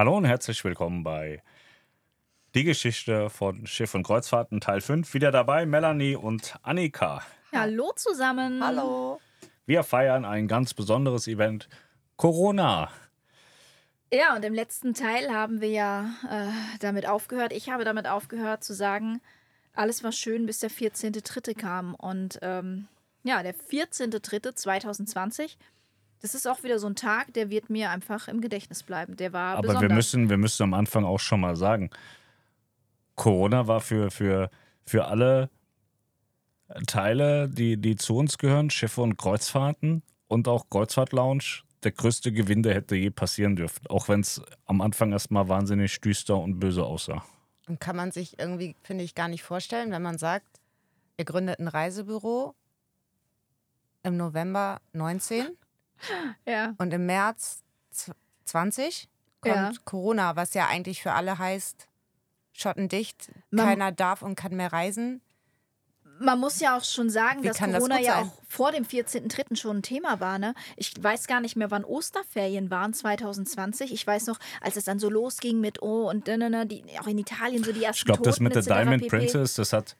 Hallo und herzlich willkommen bei Die Geschichte von Schiff und Kreuzfahrten Teil 5. Wieder dabei Melanie und Annika. Hallo zusammen. Hallo. Wir feiern ein ganz besonderes Event, Corona. Ja, und im letzten Teil haben wir ja äh, damit aufgehört, ich habe damit aufgehört zu sagen, alles war schön, bis der 14.3. kam. Und ähm, ja, der 14.3.2020, das ist auch wieder so ein Tag, der wird mir einfach im Gedächtnis bleiben. Der war Aber besonders. wir müssen, wir müssen am Anfang auch schon mal sagen, Corona war für, für, für alle Teile, die, die zu uns gehören, Schiffe und Kreuzfahrten und auch Kreuzfahrt-Lounge, der größte Gewinn, der hätte je passieren dürfen. Auch wenn es am Anfang erstmal wahnsinnig düster und böse aussah. Und kann man sich irgendwie, finde ich, gar nicht vorstellen, wenn man sagt, ihr gründet ein Reisebüro im November 19 ja. und im März z- 20 kommt Ja. Corona, was ja eigentlich für alle heißt, schottendicht, Man- keiner darf und kann mehr reisen. Man muss ja auch schon sagen, Wie dass das Corona gut ja sein? auch vor dem 14.3. schon ein Thema war. Ne? Ich weiß gar nicht mehr, wann Osterferien waren, 2020. Ich weiß noch, als es dann so losging mit, oh, und ne, ne, die, auch in Italien so die ersten Ich glaube, das mit der. Diamond pp. Princess, das hat.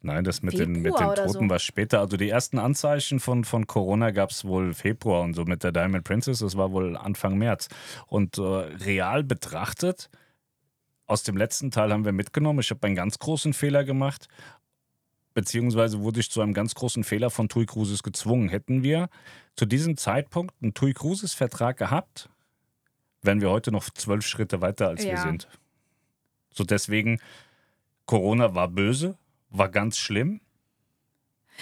Nein, das mit den, mit Februar den Toten so. war später. Also die ersten Anzeichen von, von Corona gab es wohl Februar und so mit der Diamond Princess, das war wohl Anfang März. Und äh, real betrachtet, aus dem letzten Teil haben wir mitgenommen, ich habe einen ganz großen Fehler gemacht, beziehungsweise wurde ich zu einem ganz großen Fehler von TUI Cruises gezwungen. Hätten wir zu diesem Zeitpunkt einen TUI Cruises Vertrag gehabt, wären wir heute noch zwölf Schritte weiter, als wir Ja. sind. So deswegen, Corona war böse, war ganz schlimm,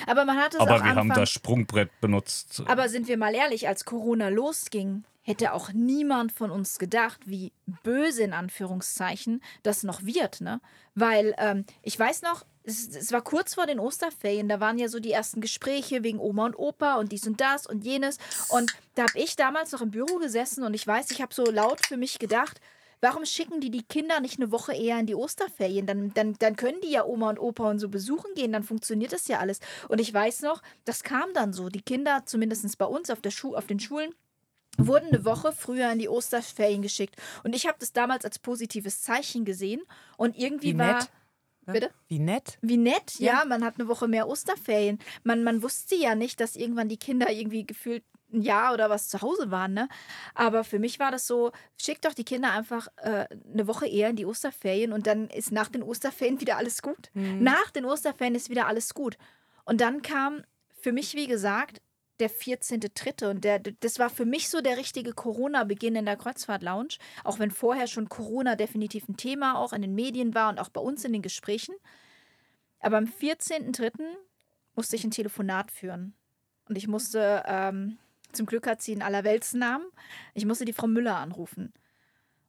Aber man hat es aber wir haben Anfang, das Sprungbrett benutzt. Aber sind wir mal ehrlich, als Corona losging, hätte auch niemand von uns gedacht, wie böse in Anführungszeichen das noch wird, ne? Weil ähm, ich weiß noch, es, es war kurz vor den Osterferien, da waren ja so die ersten Gespräche wegen Oma und Opa und dies und das und jenes. Und da habe ich damals noch im Büro gesessen und ich weiß, ich habe so laut für mich gedacht, Warum schicken die die Kinder nicht eine Woche eher in die Osterferien? Dann, dann, dann können die ja Oma und Opa und so besuchen gehen, dann funktioniert das ja alles. Und ich weiß noch, das kam dann so. Die Kinder, zumindest bei uns auf, der Schu auf den Schulen, wurden eine Woche früher in die Osterferien geschickt. Und ich habe das damals als positives Zeichen gesehen. Und irgendwie Wie war. nett. Ne? Bitte? Wie nett. Wie nett, ja. Ja. Man hat eine Woche mehr Osterferien. Man, man wusste ja nicht, dass irgendwann die Kinder irgendwie gefühlt ein Jahr oder was zu Hause waren. Ne? Aber für mich war das so, schickt doch die Kinder einfach äh, eine Woche eher in die Osterferien und dann ist nach den Osterferien wieder alles gut. Nach den Osterferien ist wieder alles gut. Und dann kam für mich, wie gesagt, der 14.3. Und der, das war für mich so der richtige Corona-Beginn in der Kreuzfahrt-Lounge. Auch wenn vorher schon Corona definitiv ein Thema auch in den Medien war und auch bei uns in den Gesprächen. Aber am 14.3. musste ich ein Telefonat führen. Und ich musste, ähm, zum Glück hat sie einen Allerweltsnamen, ich musste die Frau Müller anrufen.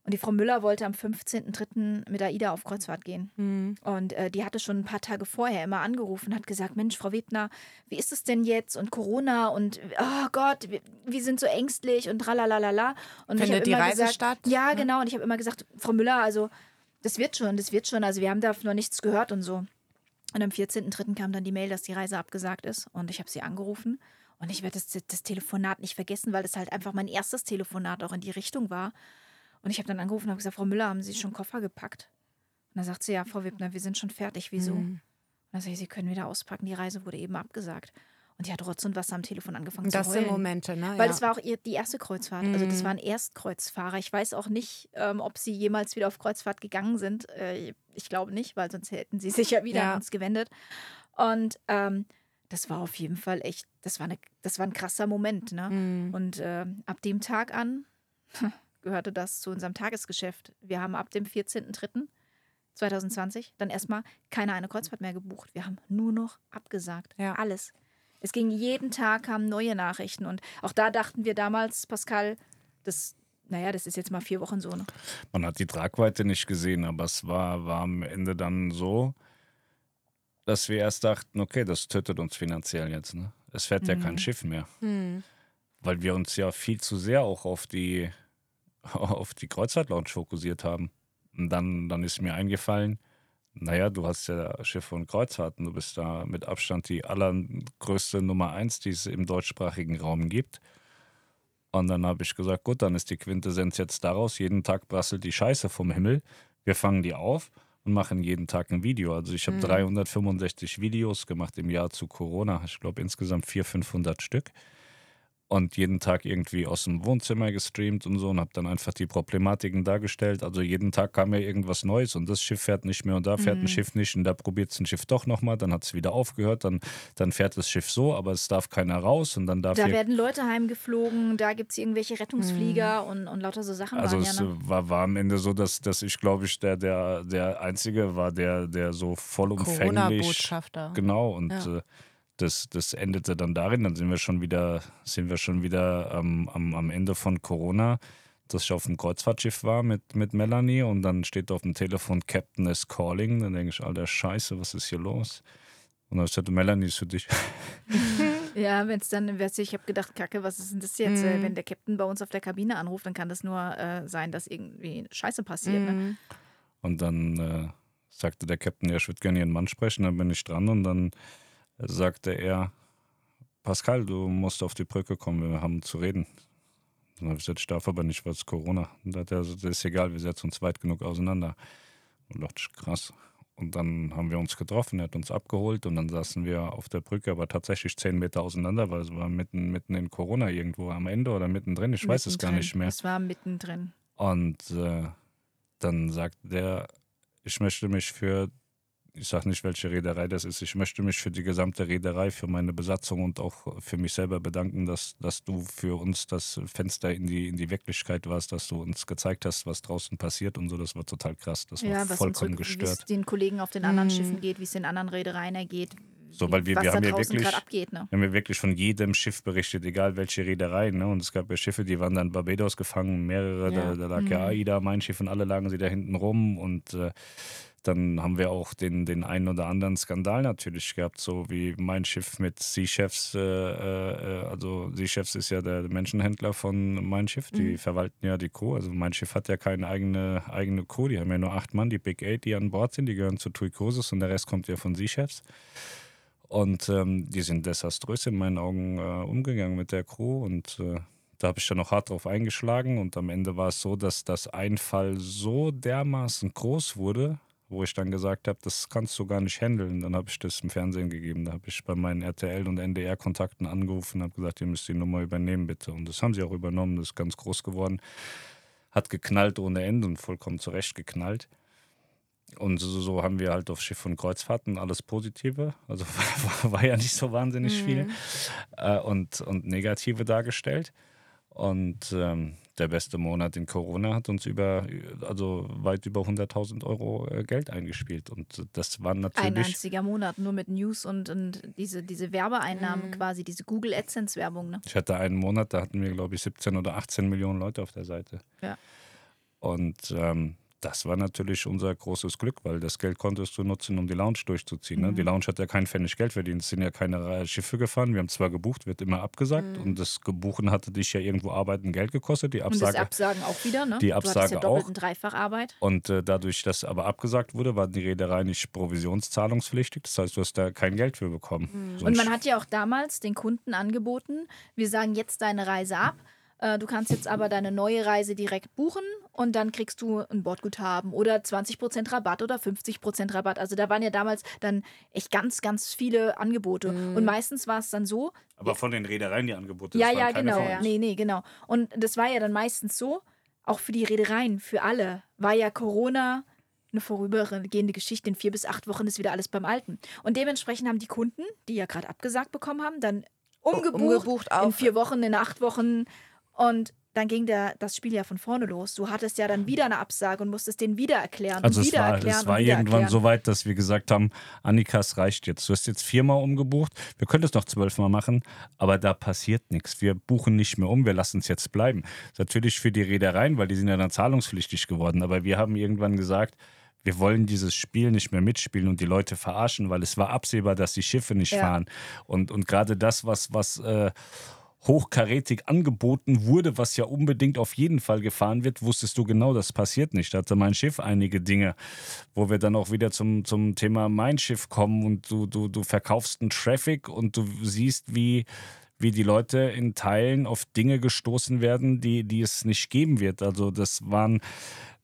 Und die Frau Müller wollte am 15.3. mit AIDA auf Kreuzfahrt gehen. Hm. Und äh, die hatte schon ein paar Tage vorher immer angerufen, hat gesagt, Mensch, Frau Webner, wie ist es denn jetzt? Und Corona und oh Gott, wir, wir sind so ängstlich und tralalala. Und Findet die immer Reise gesagt, statt? Ja, genau. Und ich habe immer gesagt, Frau Müller, also das wird schon, das wird schon. Also wir haben da noch nichts gehört und so. Und am 14.3. kam dann die Mail, dass die Reise abgesagt ist. Und ich habe sie angerufen. Und ich werde das, das Telefonat nicht vergessen, weil das halt einfach mein erstes Telefonat auch in die Richtung war. Und ich habe dann angerufen und habe gesagt, Frau Müller, haben Sie schon Koffer gepackt? Und dann sagt sie, ja, Frau Wippner, wir sind schon fertig. Wieso? Mhm. Und dann sage ich, Sie können wieder auspacken, die Reise wurde eben abgesagt. Und die hat Rotz und Wasser am Telefon angefangen Das zu sind heulen. Momente, ne? Weil ja. es war auch ihr, die erste Kreuzfahrt. Also das Mhm. waren Erstkreuzfahrer. Ich weiß auch nicht, ähm, ob sie jemals wieder auf Kreuzfahrt gegangen sind. Äh, ich glaube nicht, weil sonst hätten sie sich ja wieder Ja. an uns gewendet. Und ähm, das war auf jeden Fall echt, das war, eine, das war ein krasser Moment. Ne? Mhm. Und ähm, ab dem Tag an gehörte das zu unserem Tagesgeschäft. Wir haben ab dem 14.03.2020 dann erstmal keine eine Kreuzfahrt mehr gebucht. Wir haben nur noch abgesagt. Ja. Alles. Es ging jeden Tag, kamen neue Nachrichten. Und auch da dachten wir damals, Pascal, das, naja, das ist jetzt mal vier Wochen so. Ne? Man hat die Tragweite nicht gesehen, aber es war, war am Ende dann so, dass wir erst dachten, okay, das tötet uns finanziell jetzt. Ne? Es fährt ja kein Mhm. Schiff mehr, Hm. weil wir uns ja viel zu sehr auch auf die, auf die Kreuzfahrt-Lounge fokussiert haben. Und dann, dann ist mir eingefallen, naja, du hast ja Schiffe und Kreuzfahrten, du bist da mit Abstand die allergrößte Nummer eins, die es im deutschsprachigen Raum gibt. Und dann habe ich gesagt, gut, dann ist die Quintessenz jetzt daraus, jeden Tag prasselt die Scheiße vom Himmel. Wir fangen die auf und machen jeden Tag ein Video. Also ich habe Mhm. 365 Videos gemacht im Jahr zu Corona. Ich glaube insgesamt 400, 500 Stück. Und jeden Tag irgendwie aus dem Wohnzimmer gestreamt und so und habe dann einfach die Problematiken dargestellt. Also jeden Tag kam ja irgendwas Neues und das Schiff fährt nicht mehr und da fährt Mhm. ein Schiff nicht und da probiert es ein Schiff doch nochmal, dann hat es wieder aufgehört, dann, dann fährt das Schiff so, aber es darf keiner raus und dann darf Da werden Leute heimgeflogen, da gibt es irgendwelche Rettungsflieger Mhm. und, und lauter so Sachen Also waren es ja. Ne? war, war am Ende so, dass, dass ich, glaube ich, der, der, der Einzige war, der, der so vollumfänglich. Corona-Botschafter. Genau, und Ja. äh, das, das endete dann darin, dann sind wir schon wieder, sind wir schon wieder ähm, am, am Ende von Corona, dass ich auf dem Kreuzfahrtschiff war mit, mit Melanie und dann steht auf dem Telefon Captain is calling. Dann denke ich, alter Scheiße, was ist hier los? Und dann habe ich gesagt, Melanie ist für dich. Ja, wenn es dann, weißt du, ich habe gedacht, Kacke, was ist denn das jetzt? Mhm. Wenn der Captain bei uns auf der Kabine anruft, dann kann das nur äh, sein, dass irgendwie Scheiße passiert. Ne? Mhm. Und dann äh, sagte der Captain, ja, ich würde gerne Ihren Mann sprechen. Dann bin ich dran und dann sagte er, Pascal, du musst auf die Brücke kommen, wir haben zu reden. Dann habe ich gesagt, ich darf aber nicht, was ist Corona. Und dann hat er gesagt, das ist egal, wir setzen uns weit genug auseinander. Und dachte ich, krass. Und dann haben wir uns getroffen, er hat uns abgeholt und dann saßen wir auf der Brücke, aber tatsächlich zehn Meter auseinander, weil es war mitten, mitten in Corona irgendwo am Ende oder mittendrin, ich weiß es gar Mittendrin. nicht mehr. Es war mittendrin. Und äh, dann sagt der, ich möchte mich für, ich sage nicht, welche Reederei das ist, ich möchte mich für die gesamte Reederei, für meine Besatzung und auch für mich selber bedanken, dass, dass du für uns das Fenster in die, in die Wirklichkeit warst, dass du uns gezeigt hast, was draußen passiert und so. Das war total krass. Das war Ja, was vollkommen unsere, wie es gestört. den Kollegen auf den anderen Mhm. Schiffen geht, wie es den anderen Reedereien ergeht. So, weil wir- was wir da haben ja wirklich- abgeht. Ne? Wir haben ja wirklich von jedem Schiff berichtet, egal welche Reederei. Ne? Und es gab ja Schiffe, die waren dann in Barbados gefangen, mehrere, Ja. da, da lag ja Mhm. AIDA, mein Schiff und alle lagen sie da hinten rum. Und äh, dann haben wir auch den, den einen oder anderen Skandal natürlich gehabt, so wie mein Schiff mit Sea Chefs. Äh, äh, also Sea Chefs ist ja der Menschenhändler von mein Schiff, die Mhm. verwalten ja die Crew. Also mein Schiff hat ja keine eigene, eigene Crew, die haben ja nur acht Mann, die Big Eight, die an Bord sind, die gehören zu TUI Cruises und der Rest kommt ja von Sea Chefs. Und ähm, die sind desaströs in meinen Augen äh, umgegangen mit der Crew und äh, da habe ich dann noch hart drauf eingeschlagen und am Ende war es so, dass das Einfall so dermaßen groß wurde, wo ich dann gesagt habe, das kannst du gar nicht handeln. Dann habe ich das im Fernsehen gegeben. Da habe ich bei meinen RTL und NDR-Kontakten angerufen und habe gesagt, ihr müsst die Nummer übernehmen, bitte. Und das haben sie auch übernommen, das ist ganz groß geworden. Hat geknallt ohne Ende und vollkommen zurecht geknallt. Und so, so haben wir halt auf Schiff und Kreuzfahrten alles Positive. Also war, war ja nicht so wahnsinnig viel. Äh, und, und Negative dargestellt. Und ähm, der beste Monat in Corona hat uns über, also weit über 100.000 Euro äh, Geld eingespielt. Und das waren Ein natürlich. einziger Monat, nur mit News und, und diese, diese Werbeeinnahmen Mhm. quasi, diese Google AdSense-Werbung. Ne? Ich hatte einen Monat, da hatten wir, glaube ich, 17 oder 18 Millionen Leute auf der Seite. Ja. Und ähm, das war natürlich unser großes Glück, weil das Geld konntest du nutzen, um die Lounge durchzuziehen. Ne? Mhm. Die Lounge hat ja keinen Pfennig Geld verdient. Es sind ja keine Schiffe gefahren. Wir haben zwar gebucht, wird immer abgesagt. Mhm. Und das Gebuchen hatte dich ja irgendwo Arbeiten Geld gekostet. Die Und das Absage. Absagen auch wieder, ne? Die Absage ja auch. und Dreifacharbeit. Und äh, dadurch, dass aber abgesagt wurde, war die Reederei nicht provisionszahlungspflichtig. Das heißt, du hast da kein Geld für bekommen. Ein Und man hat ja auch damals den Kunden angeboten, wir sagen jetzt deine Reise ab. Äh, Du kannst jetzt aber deine neue Reise direkt buchen und dann kriegst du ein Bordguthaben oder 20% Rabatt oder 50% Rabatt. Also da waren ja damals dann echt ganz, ganz viele Angebote. Und meistens war es dann so, aber von den Reedereien die Angebote. ja, ja, genau. uns. Nee, nee, genau. Und das war ja dann meistens so, auch für die Reedereien, für alle, war ja Corona eine vorübergehende Geschichte. In vier bis acht Wochen ist wieder alles beim Alten. Und dementsprechend haben die Kunden, die ja gerade abgesagt bekommen haben, dann umgebucht, umgebucht in auf- vier Wochen, in acht Wochen. Und dann ging der, das Spiel ja von vorne los. Du hattest ja dann wieder eine Absage und musstest denen wieder erklären Also und es wieder war, erklären es war irgendwann erklären. so weit, dass wir gesagt haben, Annika, es reicht jetzt. Du hast jetzt viermal umgebucht. Wir können es noch zwölfmal machen, aber da passiert nichts. Wir buchen nicht mehr um, wir lassen es jetzt bleiben. Das ist natürlich für die Reedereien, weil die sind ja dann zahlungspflichtig geworden. Aber wir haben irgendwann gesagt, wir wollen dieses Spiel nicht mehr mitspielen und die Leute verarschen, weil es war absehbar, dass die Schiffe nicht Ja. fahren. Und, und gerade das, was, was äh, hochkarätig angeboten wurde, was ja unbedingt auf jeden Fall gefahren wird, wusstest du genau, das passiert nicht. Da hatte mein Schiff einige Dinge, wo wir dann auch wieder zum, zum Thema mein Schiff kommen und du, du, du verkaufst einen Traffic und du siehst, wie, wie die Leute in Teilen auf Dinge gestoßen werden, die, die es nicht geben wird. Also das waren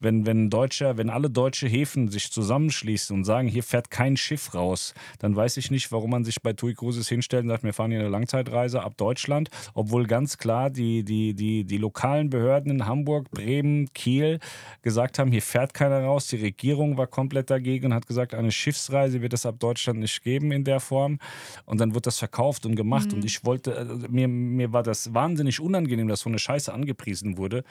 wenn, wenn Deutscher, wenn alle deutsche Häfen sich zusammenschließen und sagen, hier fährt kein Schiff raus, dann weiß ich nicht, warum man sich bei TUI Cruises hinstellt und sagt, wir fahren hier eine Langzeitreise ab Deutschland, obwohl ganz klar die, die, die, die lokalen Behörden in Hamburg, Bremen, Kiel gesagt haben, hier fährt keiner raus. Die Regierung war komplett dagegen und hat gesagt, eine Schiffsreise wird es ab Deutschland nicht geben in der Form. Und dann wird das verkauft und gemacht. Mhm. Und ich wollte, also mir, mir war das wahnsinnig unangenehm, dass so eine Scheiße angepriesen wurde.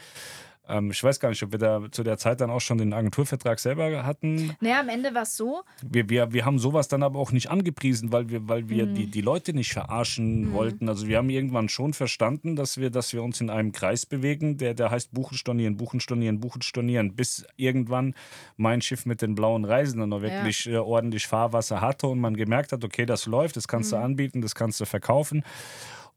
Ähm, ich weiß gar nicht, ob wir da zu der Zeit dann auch schon den Agenturvertrag selber hatten. Naja, am Ende war es so. Wir, wir, wir haben sowas dann aber auch nicht angepriesen, weil wir, weil wir mhm. die, die Leute nicht verarschen mhm. wollten. Also wir haben irgendwann schon verstanden, dass wir, dass wir uns in einem Kreis bewegen, der, der heißt Buchen stornieren, Buchen stornieren, Buchen stornieren, bis irgendwann mein Schiff mit den blauen Reisenden noch wirklich ja. äh, ordentlich Fahrwasser hatte und man gemerkt hat, okay, das läuft, das kannst mhm. du anbieten, das kannst du verkaufen.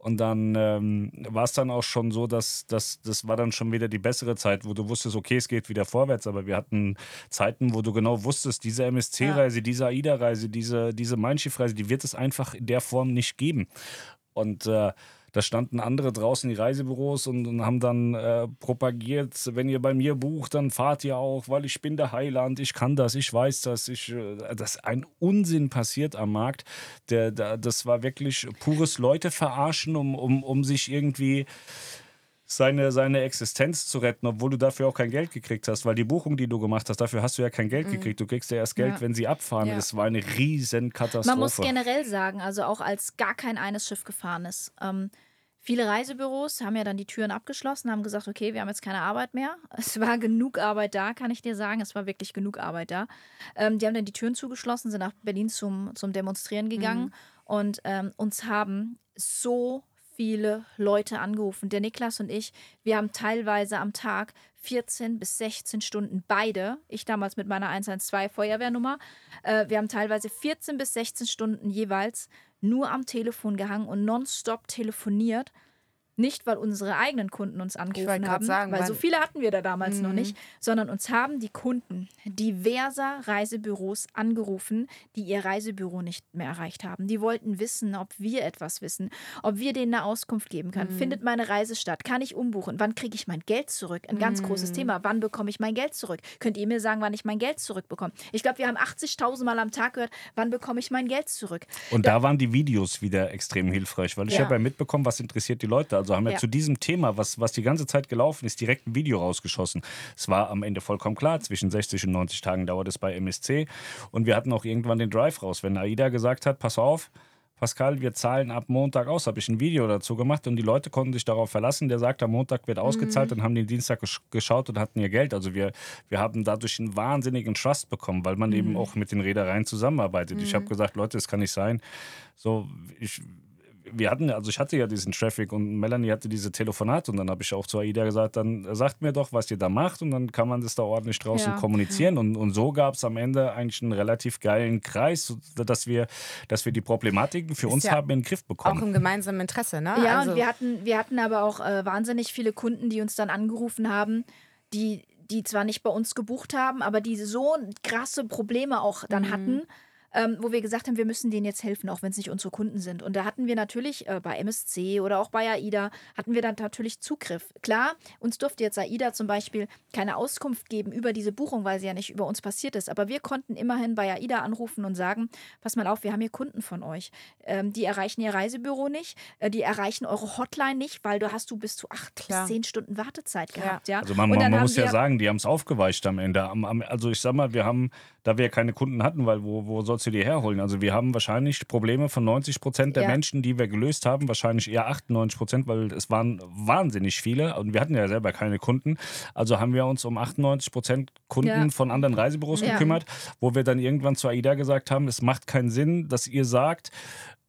Und dann ähm, war es dann auch schon so, dass, dass das war dann schon wieder die bessere Zeit, wo du wusstest, okay, es geht wieder vorwärts. Aber wir hatten Zeiten, wo du genau wusstest, diese MSC-Reise, ja. diese AIDA-Reise, diese, diese Mein Schiff-Reise, die wird es einfach in der Form nicht geben. Und äh, da standen andere draußen, die Reisebüros, und, und haben dann äh, propagiert, wenn ihr bei mir bucht, dann fahrt ihr auch, weil ich bin der Heiland, ich kann das, ich weiß das. Ich, äh, dass ein Unsinn passiert am Markt. Der, der, das war wirklich pures Leute verarschen, um, um, um sich irgendwie seine, seine Existenz zu retten, obwohl du dafür auch kein Geld gekriegt hast, weil die Buchung, die du gemacht hast, dafür hast du ja kein Geld mhm. gekriegt. Du kriegst ja erst Geld, ja. wenn sie abfahren. Ja. Das war eine riesen Katastrophe. Man muss generell sagen, also auch als gar kein eines Schiff gefahren ist, ähm, Viele Reisebüros haben ja dann die Türen abgeschlossen, haben gesagt, okay, wir haben jetzt keine Arbeit mehr. Es war genug Arbeit da, kann ich dir sagen. Es war wirklich genug Arbeit da. Ähm, die haben dann die Türen zugeschlossen, sind nach Berlin zum, zum Demonstrieren gegangen mhm. und ähm, uns haben so viele Leute angerufen. Der Niklas und ich, wir haben teilweise am Tag 14 bis 16 Stunden beide, ich damals mit meiner 112 Feuerwehrnummer, äh, wir haben teilweise 14 bis 16 Stunden jeweils nur am Telefon gehangen und nonstop telefoniert nicht, weil unsere eigenen Kunden uns angerufen haben, sagen, weil so viele hatten wir da damals noch mhm. nicht, sondern uns haben die Kunden diverser Reisebüros angerufen, die ihr Reisebüro nicht mehr erreicht haben. Die wollten wissen, ob wir etwas wissen, ob wir denen eine Auskunft geben können. Mhm. Findet meine Reise statt? Kann ich umbuchen? Wann kriege ich mein Geld zurück? Ein ganz mhm. großes Thema. Wann bekomme ich mein Geld zurück? Könnt ihr mir sagen, wann ich mein Geld zurückbekomme? Ich glaube, wir haben 80.000 Mal am Tag gehört, wann bekomme ich mein Geld zurück? Und da, da waren die Videos wieder extrem hilfreich, weil ich ja. habe ja mitbekommen, was interessiert die Leute. Also haben wir ja. zu diesem Thema, was, was die ganze Zeit gelaufen ist, direkt ein Video rausgeschossen. Es war am Ende vollkommen klar, zwischen 60 und 90 Tagen dauert es bei MSC. Und wir hatten auch irgendwann den Drive raus. Wenn AIDA gesagt hat, pass auf, Pascal, wir zahlen ab Montag aus, habe ich ein Video dazu gemacht und die Leute konnten sich darauf verlassen. Der sagt, am Montag wird ausgezahlt mhm. und haben den Dienstag geschaut und hatten ihr Geld. Also wir, wir haben dadurch einen wahnsinnigen Trust bekommen, weil man mhm. eben auch mit den Reedereien zusammenarbeitet. Mhm. Ich habe gesagt, Leute, es kann nicht sein. So, ich, wir hatten, also ich hatte ja diesen Traffic und Melanie hatte diese Telefonate und dann habe ich auch zu AIDA gesagt, dann sagt mir doch, was ihr da macht und dann kann man das da ordentlich draußen ja. kommunizieren und, und so gab es am Ende eigentlich einen relativ geilen Kreis, dass wir, dass wir die Problematiken für Ist uns ja haben in den Griff bekommen. Auch im gemeinsamen Interesse, ne? Ja, also und wir hatten, wir hatten aber auch äh, wahnsinnig viele Kunden, die uns dann angerufen haben, die die zwar nicht bei uns gebucht haben, aber die so krasse Probleme auch dann mhm. hatten, ähm, wo wir gesagt haben, wir müssen denen jetzt helfen, auch wenn es nicht unsere Kunden sind. Und da hatten wir natürlich äh, bei MSC oder auch bei AIDA, hatten wir dann natürlich Zugriff. Klar, uns durfte jetzt AIDA zum Beispiel keine Auskunft geben über diese Buchung, weil sie ja nicht über uns passiert ist. Aber wir konnten immerhin bei AIDA anrufen und sagen, pass mal auf, wir haben hier Kunden von euch. Ähm, die erreichen ihr Reisebüro nicht, äh, die erreichen eure Hotline nicht, weil du hast du bis zu acht Klar. bis zehn Stunden Wartezeit gehabt. Ja. ja? Also man, man muss ja sagen, die haben es aufgeweicht am Ende. Also ich sag mal, wir haben, da wir keine Kunden hatten, weil wo, wo sollst du die herholen? Also wir haben wahrscheinlich Probleme von 90 Prozent der ja. Menschen, die wir gelöst haben, wahrscheinlich eher 98 Prozent, weil es waren wahnsinnig viele und wir hatten ja selber keine Kunden. Also haben wir uns um 98 Prozent Kunden ja. von anderen Reisebüros ja. gekümmert, wo wir dann irgendwann zu AIDA gesagt haben, es macht keinen Sinn, dass ihr sagt,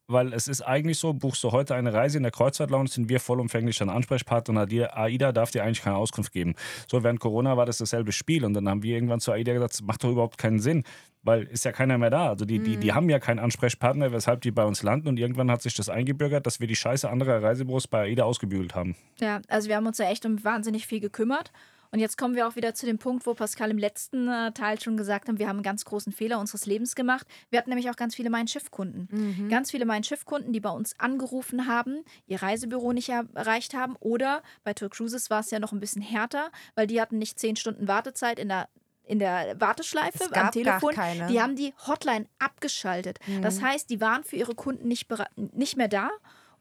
weil es ist eigentlich so, buchst du heute eine Reise in der Kreuzfahrt-Lounge, sind wir vollumfänglich dein Ansprechpartner und AIDA darf dir eigentlich keine Auskunft geben. So, während Corona war das dasselbe Spiel und dann haben wir irgendwann zu AIDA gesagt, das macht doch überhaupt keinen Sinn, weil ist ja keiner mehr da. Also die, die, die mhm. haben ja keinen Ansprechpartner, weshalb die bei uns landen und irgendwann hat sich das eingebürgert, dass wir die Scheiße anderer Reisebüros bei AIDA ausgebügelt haben. Ja, also wir haben uns ja echt um wahnsinnig viel gekümmert Und jetzt kommen wir auch wieder zu dem Punkt, wo Pascal im letzten äh, Teil schon gesagt hat, wir haben einen ganz großen Fehler unseres Lebens gemacht. Wir hatten nämlich auch ganz viele Mein Schiff-Kunden. Mhm. Ganz viele Mein Schiff-Kunden, die bei uns angerufen haben, ihr Reisebüro nicht erreicht haben. Oder bei Tour Cruises war es ja noch ein bisschen härter, weil die hatten nicht zehn Stunden Wartezeit in der in der Warteschleife Es gab am Telefon. gar keine. Die haben die Hotline abgeschaltet. Das Mhm. heißt, die waren für ihre Kunden nicht, nicht mehr da.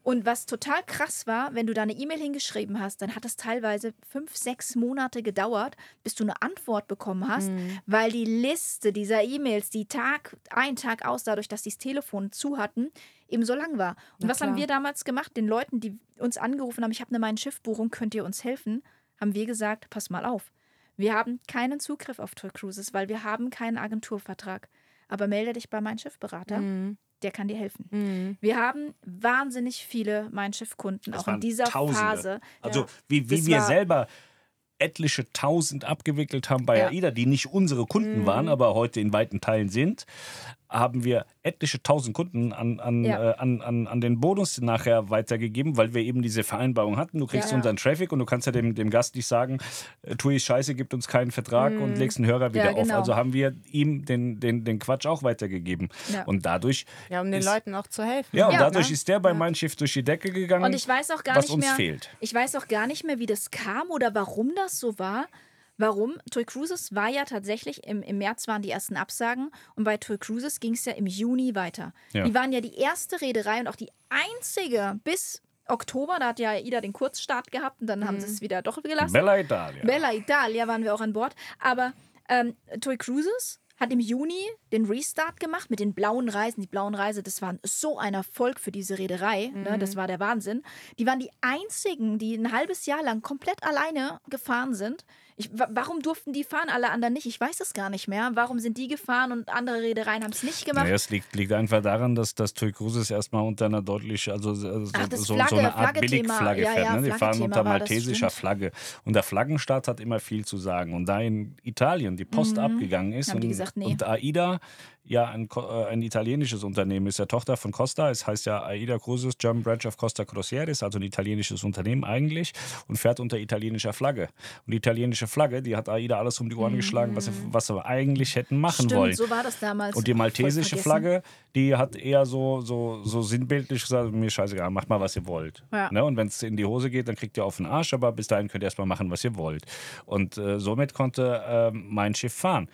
Und was total krass war, wenn du da eine E-Mail hingeschrieben hast, dann hat es teilweise fünf, sechs Monate gedauert, bis du eine Antwort bekommen hast, Mhm. weil die Liste dieser E-Mails, die Tag ein, Tag aus, dadurch, dass die das Telefon zu hatten, eben so lang war. Und Na was haben klar. wir damals gemacht? Den Leuten, die uns angerufen haben, ich habe eine Mein Schiffbuchung, könnt ihr uns helfen? Haben wir gesagt, pass mal auf. Wir haben keinen Zugriff auf Tour Cruises, weil wir haben keinen Agenturvertrag. Aber melde dich bei Mein Schiffberater, Mhm. Der kann dir helfen. Mhm. Wir haben wahnsinnig viele Mein Schiff-Kunden, Das auch in dieser Tausende. Phase. Also Ja. wie, wie Das wir selber etliche tausend abgewickelt haben bei Ja. AIDA, die nicht unsere Kunden Mhm. waren, aber heute in weiten Teilen sind, haben wir etliche tausend Kunden an, an, Ja. äh, an, an, an den Bonus nachher weitergegeben, weil wir eben diese Vereinbarung hatten. Du kriegst Ja, ja. unseren Traffic und du kannst ja dem, dem Gast nicht sagen, äh, Tui ist scheiße, gibt uns keinen Vertrag und legst einen Hörer wieder Mhm. Ja, genau. auf. Also haben wir ihm den, den, den Quatsch auch weitergegeben. Ja. Und dadurch, Ja, um den Ist- Leuten auch zu helfen. ja, und Ja, dadurch ne? ist der bei Ja. Mein Schiff durch die Decke gegangen, Und ich weiß auch gar was nicht uns mehr, fehlt. ich weiß auch gar nicht mehr, wie das kam oder warum das so war. Warum? Toy Cruises war ja tatsächlich, im, im März waren die ersten Absagen und bei Toy Cruises ging es ja im Juni weiter. Ja. Die waren ja die erste Reederei und auch die einzige bis Oktober, da hat ja Ida den Kurzstart gehabt und dann haben sie es wieder doch gelassen. Bella Italia. Bella Italia waren wir auch an Bord. Aber ähm, Toy Cruises hat im Juni den Restart gemacht mit den blauen Reisen. Die blauen Reise, das war so ein Erfolg für diese Reederei. Ne? Das war der Wahnsinn. Die waren die einzigen, die ein halbes Jahr lang komplett alleine gefahren sind. Ich, wa- warum durften die fahren, alle anderen nicht? Ich weiß es gar nicht mehr. Warum sind die gefahren und andere Reedereien haben es nicht gemacht? Naja, es liegt, liegt einfach daran, dass das TUI Cruises erstmal unter einer deutlich, also so, Ach, so, Flagge- so eine Art. Billigflagge Ja, fährt. ja, ne? Die fahren unter maltesischer. Flagge. Und der Flaggenstaat hat immer viel zu sagen. Und da in Italien die Post abgegangen ist Mhm. Haben die und, gesagt, nee. und AIDA ja ein, äh, ein italienisches Unternehmen ist, der Tochter von Costa. Es heißt ja AIDA Cruises, German Branch of Costa Crocieres, also ein italienisches Unternehmen eigentlich und fährt unter italienischer Flagge. Und die italienische Flagge, die hat AIDA alles um die Ohren geschlagen, was sie, was sie eigentlich hätten machen Mhm. Stimmt, wollen. so war das damals. Und die maltesische. Flagge, die hat eher so, so, so sinnbildlich gesagt, mir scheißegal, macht mal, was ihr wollt. Ja. Ne? Und wenn es in die Hose geht, dann kriegt ihr auf den Arsch, aber bis dahin könnt ihr erstmal machen, was ihr wollt. Und äh, somit konnte äh, mein Schiff fahren.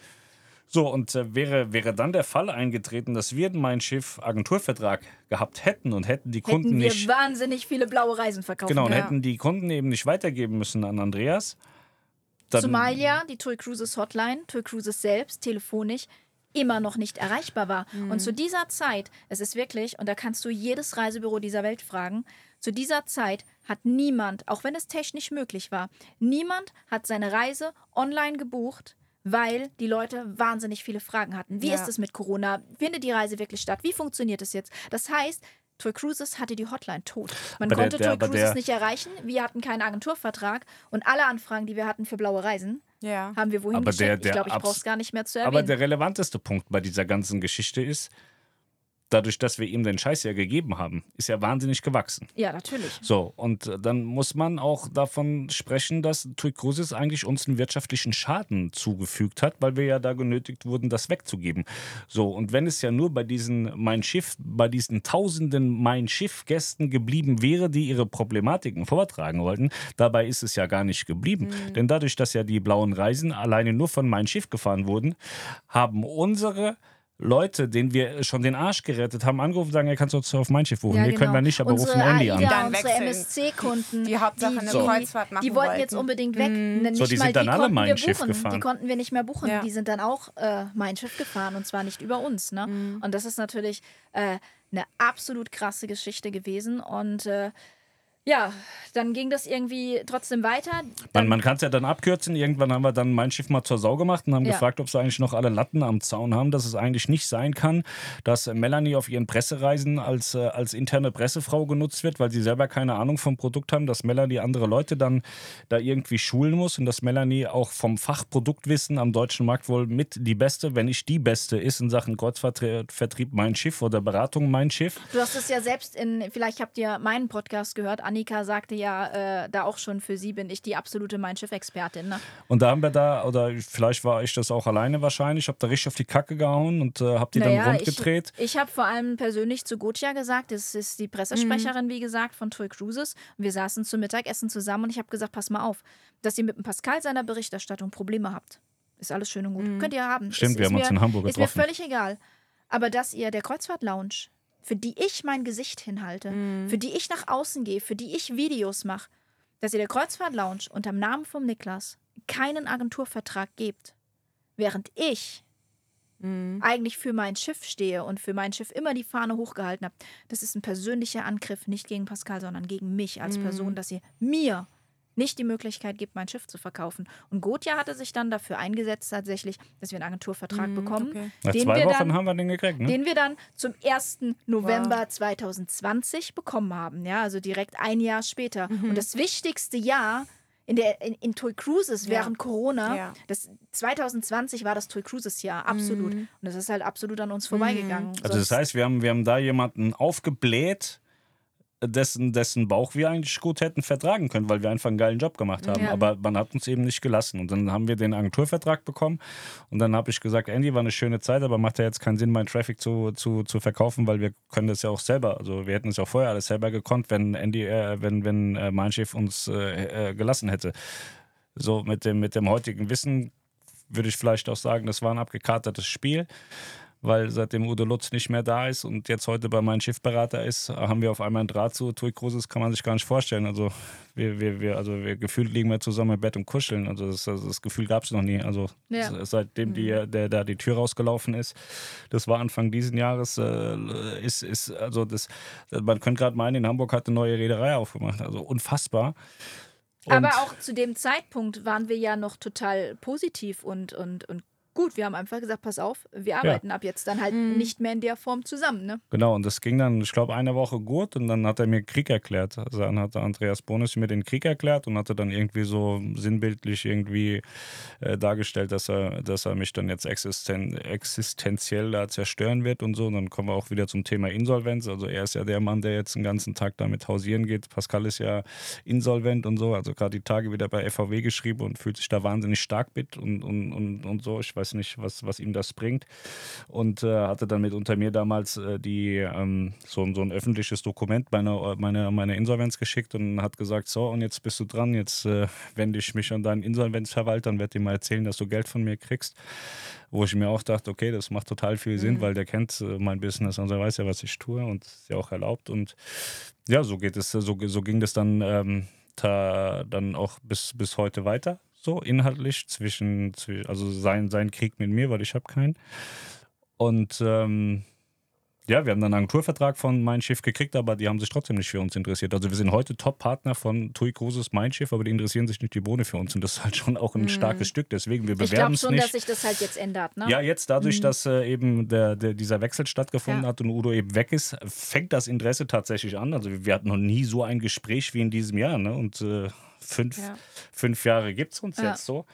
So, und äh, wäre, wäre dann der Fall eingetreten, dass wir mein Schiff Agenturvertrag gehabt hätten und hätten die Kunden Hätten wir nicht, wahnsinnig viele blaue Reisen verkauft. genau, und Ja. hätten die Kunden eben nicht weitergeben müssen an Andreas, dann, Zumal ja die TUI Cruises Hotline, TUI Cruises selbst, telefonisch immer noch nicht erreichbar war. Und zu dieser Zeit, es ist wirklich, und da kannst du jedes Reisebüro dieser Welt fragen, zu dieser Zeit hat niemand, auch wenn es technisch möglich war, niemand hat seine Reise online gebucht, weil die Leute wahnsinnig viele Fragen hatten. Wie Ja. ist es mit Corona? Findet die Reise wirklich statt? Wie funktioniert es jetzt? Das heißt, TUI Cruises hatte die Hotline tot. Man Aber der- konnte der- TUI aber Cruises der- nicht erreichen. Wir hatten keinen Agenturvertrag und alle Anfragen, die wir hatten für blaue Reisen, Ja. haben wir wohin Aber geschickt. der- ich der glaube, ich brauche es gar nicht mehr zu Aber erwähnen. der relevanteste Punkt bei dieser ganzen Geschichte ist, dadurch, dass wir ihm den Scheiß ja gegeben haben, ist er wahnsinnig gewachsen. ja, natürlich. So, und äh, dann muss man auch davon sprechen, dass TUI Cruises eigentlich uns einen wirtschaftlichen Schaden zugefügt hat, weil wir ja da genötigt wurden, das wegzugeben. So, und wenn es ja nur bei diesen Mein Schiff, bei diesen tausenden Mein Schiff-Gästen geblieben wäre, die ihre Problematiken vortragen wollten, dabei ist es ja gar nicht geblieben. Denn dadurch, dass ja die blauen Reisen alleine nur von Mein Schiff gefahren wurden, haben unsere Leute, denen wir schon den Arsch gerettet haben, angerufen und sagen, ihr kannst uns auf mein Schiff buchen. Ja, wir genau. können da nicht, aber unsere rufen Andy an. AIDA, Dann unsere. MSC-Kunden, Die Hauptsache eine Kreuzfahrt machen Die wollten jetzt unbedingt weg. Mhm. Nicht So, die mal sind dann die alle mein Schiff buchen. gefahren. Die konnten wir nicht mehr buchen. Ja. Die sind dann auch äh, mein Schiff gefahren und zwar nicht über uns. Ne? Mhm. Und das ist natürlich äh, eine absolut krasse Geschichte gewesen. Und äh, ja, dann ging das irgendwie trotzdem weiter. Man, Dann, man kann es ja dann abkürzen. Irgendwann haben wir dann mein Schiff mal zur Sau gemacht und haben Ja. gefragt, ob sie eigentlich noch alle Latten am Zaun haben, dass es eigentlich nicht sein kann, dass Melanie auf ihren Pressereisen als, äh, als interne Pressefrau genutzt wird, weil sie selber keine Ahnung vom Produkt haben, dass Melanie andere Leute dann da irgendwie schulen muss und dass Melanie auch vom Fachproduktwissen am deutschen Markt wohl mit die beste, wenn nicht die beste ist in Sachen Kreuzfahrtvertrieb mein Schiff oder Beratung mein Schiff. du hast es ja selbst in, vielleicht habt ihr meinen Podcast gehört, Annika sagte ja äh, da auch schon, für sie bin ich die absolute Mein Schiff-Expertin. Ne? Und da haben wir da, oder vielleicht war ich das auch alleine wahrscheinlich, habe da richtig auf die Kacke gehauen und äh, habe die naja, dann rund gedreht. Ich, ich habe vor allem persönlich zu Gotja gesagt, das ist die Pressesprecherin, mhm. wie gesagt, von Toy Cruises. Und wir saßen zum Mittagessen zusammen und ich habe gesagt, pass mal auf, dass ihr mit dem Pascal seiner Berichterstattung Probleme habt. Ist alles schön und gut. Mhm. Könnt ihr haben. Stimmt, ist, wir haben uns in Hamburg getroffen. Ist mir völlig egal. Aber dass ihr der Kreuzfahrt-Lounge für die ich mein Gesicht hinhalte, mhm. für die ich nach außen gehe, für die ich Videos mache, dass ihr der Kreuzfahrt Lounge unterm Namen vom Niklas keinen Agenturvertrag gebt, während ich mhm. eigentlich für mein Schiff stehe und für mein Schiff immer die Fahne hochgehalten habe. Das ist ein persönlicher Angriff, nicht gegen Pascal, sondern gegen mich als mhm. Person, dass ihr mir nicht die Möglichkeit gibt, mein Schiff zu verkaufen. Und Gotja hatte sich dann dafür eingesetzt, tatsächlich, dass wir einen Agenturvertrag mm, bekommen. Okay. Nach zwei Wochen dann, haben wir den gekriegt, ne? Den wir dann zum 1. November wow. 2020 bekommen haben. Ja, also direkt ein Jahr später. Mhm. Und das wichtigste Jahr in, der, in, in Toy Cruises ja. während Corona, ja. das 2020 war das Toy Cruises Jahr, absolut. Mhm. Und das ist halt absolut an uns vorbeigegangen. Mhm. Also das heißt, wir haben, wir haben da jemanden aufgebläht, dessen, dessen Bauch wir eigentlich gut hätten vertragen können, weil wir einfach einen geilen Job gemacht haben. Ja. Aber man hat uns eben nicht gelassen. Und dann haben wir den Agenturvertrag bekommen. Und dann habe ich gesagt, Andy, war eine schöne Zeit, aber macht ja jetzt keinen Sinn, meinen Traffic zu, zu, zu verkaufen, weil wir können das ja auch selber. Also wir hätten es ja auch vorher alles selber gekonnt, wenn Andy, äh, wenn, wenn äh, mein Chef uns äh, äh, gelassen hätte. So mit dem, mit dem heutigen Wissen würde ich vielleicht auch sagen, das war ein abgekartetes Spiel weil seitdem Udo Lutz nicht mehr da ist und jetzt heute bei meinem Schiffberater ist, haben wir auf einmal ein Draht zu Tui Cruises, kann man sich gar nicht vorstellen. Also wir, wir, wir, also wir gefühlt liegen wir zusammen im Bett und kuscheln. Also das, also das Gefühl gab es noch nie. Also ja. seitdem die, mhm. der da die Tür rausgelaufen ist, das war Anfang dieses Jahres, äh, ist, ist, also das, man könnte gerade meinen, in Hamburg hat eine neue Reederei aufgemacht. Also unfassbar. Und Aber auch zu dem Zeitpunkt waren wir ja noch total positiv und, und, und gut, wir haben einfach gesagt, pass auf, wir arbeiten ja. ab jetzt dann halt mhm. nicht mehr in der Form zusammen. Ne? Genau, und das ging dann, ich glaube, eine Woche gut und dann hat er mir Krieg erklärt. Also dann hat Andreas Bonus mir den Krieg erklärt und hatte dann irgendwie so sinnbildlich irgendwie äh, dargestellt, dass er, dass er mich dann jetzt existen existenziell da zerstören wird und so. Und dann kommen wir auch wieder zum Thema Insolvenz. Also er ist ja der Mann, der jetzt den ganzen Tag damit hausieren geht. Pascal ist ja insolvent und so, also gerade die Tage wieder bei FVW geschrieben und fühlt sich da wahnsinnig stark mit und, und, und, und so. Ich weiß weiß nicht, was, was ihm das bringt. Und äh, hatte dann mit unter mir damals äh, die, ähm, so, so ein öffentliches Dokument meiner, meiner, meiner Insolvenz geschickt und hat gesagt, so, und jetzt bist du dran, jetzt äh, wende ich mich an deinen Insolvenzverwalter und werde dir mal erzählen, dass du Geld von mir kriegst. Wo ich mir auch dachte, okay, das macht total viel Sinn, mhm. weil der kennt äh, mein Business und er weiß ja, was ich tue und ist ja auch erlaubt. Und ja, so geht es, so, so ging das dann, ähm, da, dann auch bis, bis heute weiter so inhaltlich zwischen, also sein, sein Krieg mit mir, weil ich habe keinen. Und ähm, ja, wir haben dann einen Agenturvertrag von Mein Schiff gekriegt, aber die haben sich trotzdem nicht für uns interessiert. Also wir sind heute Top-Partner von TUI Cruises Mein Schiff, aber die interessieren sich nicht die Bohne für uns. Und das ist halt schon auch ein mhm. starkes Stück. Deswegen, wir bewerben es nicht. Ich glaube schon, dass sich das halt jetzt ändert. Ne? Ja, jetzt dadurch, mhm. dass äh, eben der, der, dieser Wechsel stattgefunden ja. hat und Udo eben weg ist, fängt das Interesse tatsächlich an. Also wir hatten noch nie so ein Gespräch wie in diesem Jahr. Ne? Und äh, fünf, ja. fünf Jahre gibt es uns ja. jetzt so.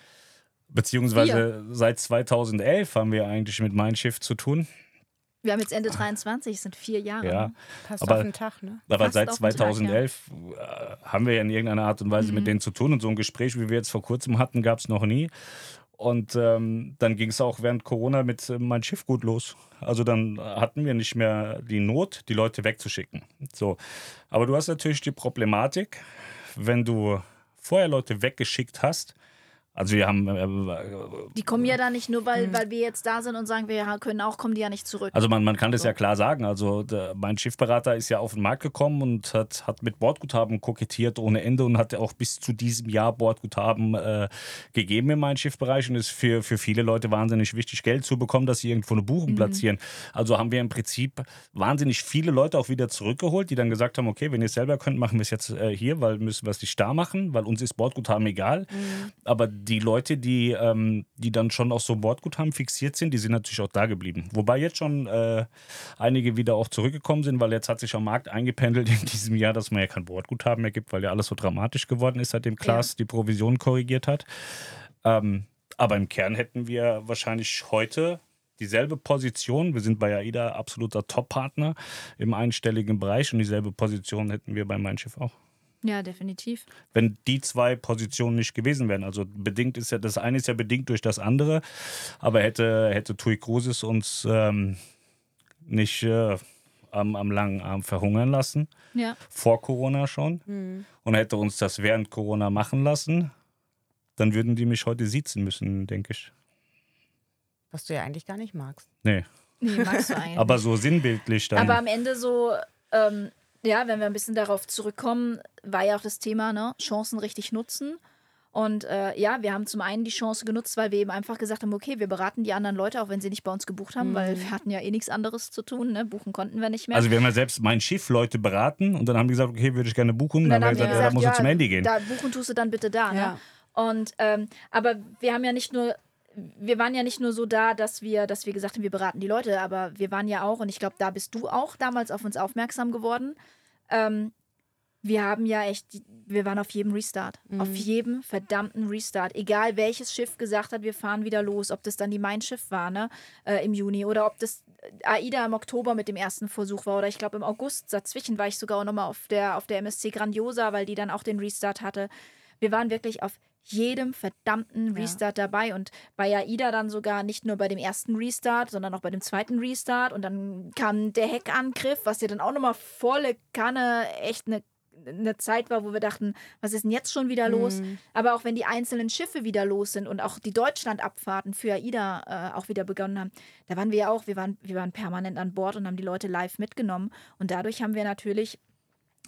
Beziehungsweise Vier. seit 2011 haben wir eigentlich mit Mein Schiff zu tun. Wir haben jetzt Ende 23, es sind vier Jahre. Ja, ne? Passt aber, auf den Tag, ne? Aber Passt seit 2011 Tag, ja. Äh, haben wir ja in irgendeiner Art und Weise mhm. mit denen zu tun. Und so ein Gespräch, wie wir jetzt vor kurzem hatten, gab es noch nie. Und ähm, dann ging es auch während Corona mit äh, mein Schiff gut los. Also dann hatten wir nicht mehr die Not, die Leute wegzuschicken. So. Aber du hast natürlich die Problematik, wenn du vorher Leute weggeschickt hast, also wir haben. Äh, äh, die kommen ja da nicht nur, weil, mhm. weil wir jetzt da sind und sagen, wir können auch, kommen die ja nicht zurück. Also man, man kann das ja klar sagen. Also der, mein Schiffberater ist ja auf den Markt gekommen und hat, hat mit Bordguthaben kokettiert ohne Ende und hat auch bis zu diesem Jahr Bordguthaben äh, gegeben in meinem Schiffbereich und ist für, für viele Leute wahnsinnig wichtig, Geld zu bekommen, dass sie irgendwo eine Buchung mhm. platzieren. Also haben wir im Prinzip wahnsinnig viele Leute auch wieder zurückgeholt, die dann gesagt haben, okay, wenn ihr es selber könnt, machen wir es jetzt äh, hier, weil müssen wir es nicht da machen, weil uns ist Bordguthaben egal. Mhm. Aber die Leute, die, ähm, die dann schon auch so Bordguthaben fixiert sind, die sind natürlich auch da geblieben. Wobei jetzt schon äh, einige wieder auch zurückgekommen sind, weil jetzt hat sich am Markt eingependelt in diesem Jahr, dass man ja kein Bordguthaben mehr gibt, weil ja alles so dramatisch geworden ist, seitdem Klaas ja. die Provision korrigiert hat. Ähm, aber im Kern hätten wir wahrscheinlich heute dieselbe Position. Wir sind bei AIDA absoluter Top-Partner im einstelligen Bereich und dieselbe Position hätten wir bei Mein Schiff auch. Ja, definitiv. wenn die zwei Positionen nicht gewesen wären. Also bedingt ist ja, das eine ist ja bedingt durch das andere, aber hätte, hätte Tui Cruises uns ähm, nicht äh, am, am langen Arm verhungern lassen, Ja. vor Corona schon, und hätte uns das während Corona machen lassen, dann würden die mich heute siezen müssen, denke ich. Was du ja eigentlich gar nicht magst. Nee, Nee, magst du eigentlich. aber so sinnbildlich dann. Aber am Ende so, ähm, ja, wenn wir ein bisschen darauf zurückkommen, war ja auch das Thema, ne, Chancen richtig nutzen. Und äh, ja, wir haben zum einen die Chance genutzt, weil wir eben einfach gesagt haben, okay, wir beraten die anderen Leute, auch wenn sie nicht bei uns gebucht haben, weil wir hatten ja eh nichts anderes zu tun, ne? buchen konnten wir nicht mehr. also wir haben ja selbst mein Schiff Leute beraten und dann haben die gesagt, okay, würde ich gerne buchen. Und dann, dann haben wir gesagt, die ja, da musst du ja, zum Handy gehen. Da buchen tust du dann bitte da. Ne? Ja. Und ähm, aber wir haben ja nicht nur, wir waren ja nicht nur so da, dass wir, dass wir gesagt haben, wir beraten die Leute, aber wir waren ja auch, und ich glaube, da bist du auch damals auf uns aufmerksam geworden. Ähm, wir haben ja echt, wir waren auf jedem Restart. Auf jedem verdammten Restart. Egal welches Schiff gesagt hat, wir fahren wieder los. Ob das dann die Mein Schiff war, ne, äh, im Juni. Oder ob das AIDA im Oktober mit dem ersten Versuch war. Oder ich glaube im August dazwischen war ich sogar auch nochmal auf der, auf der MSC Grandiosa, weil die dann auch den Restart hatte. Wir waren wirklich auf jedem verdammten Ja. Restart dabei und bei AIDA dann sogar nicht nur bei dem ersten Restart, sondern auch bei dem zweiten Restart und dann kam der Heckangriff, was ja dann auch nochmal volle Kanne echt eine eine Zeit war, wo wir dachten, was ist denn jetzt schon wieder los? Aber auch wenn die einzelnen Schiffe wieder los sind und auch die Deutschlandabfahrten für AIDA äh, auch wieder begonnen haben, da waren wir ja auch, wir waren, wir waren permanent an Bord und haben die Leute live mitgenommen. Und dadurch haben wir natürlich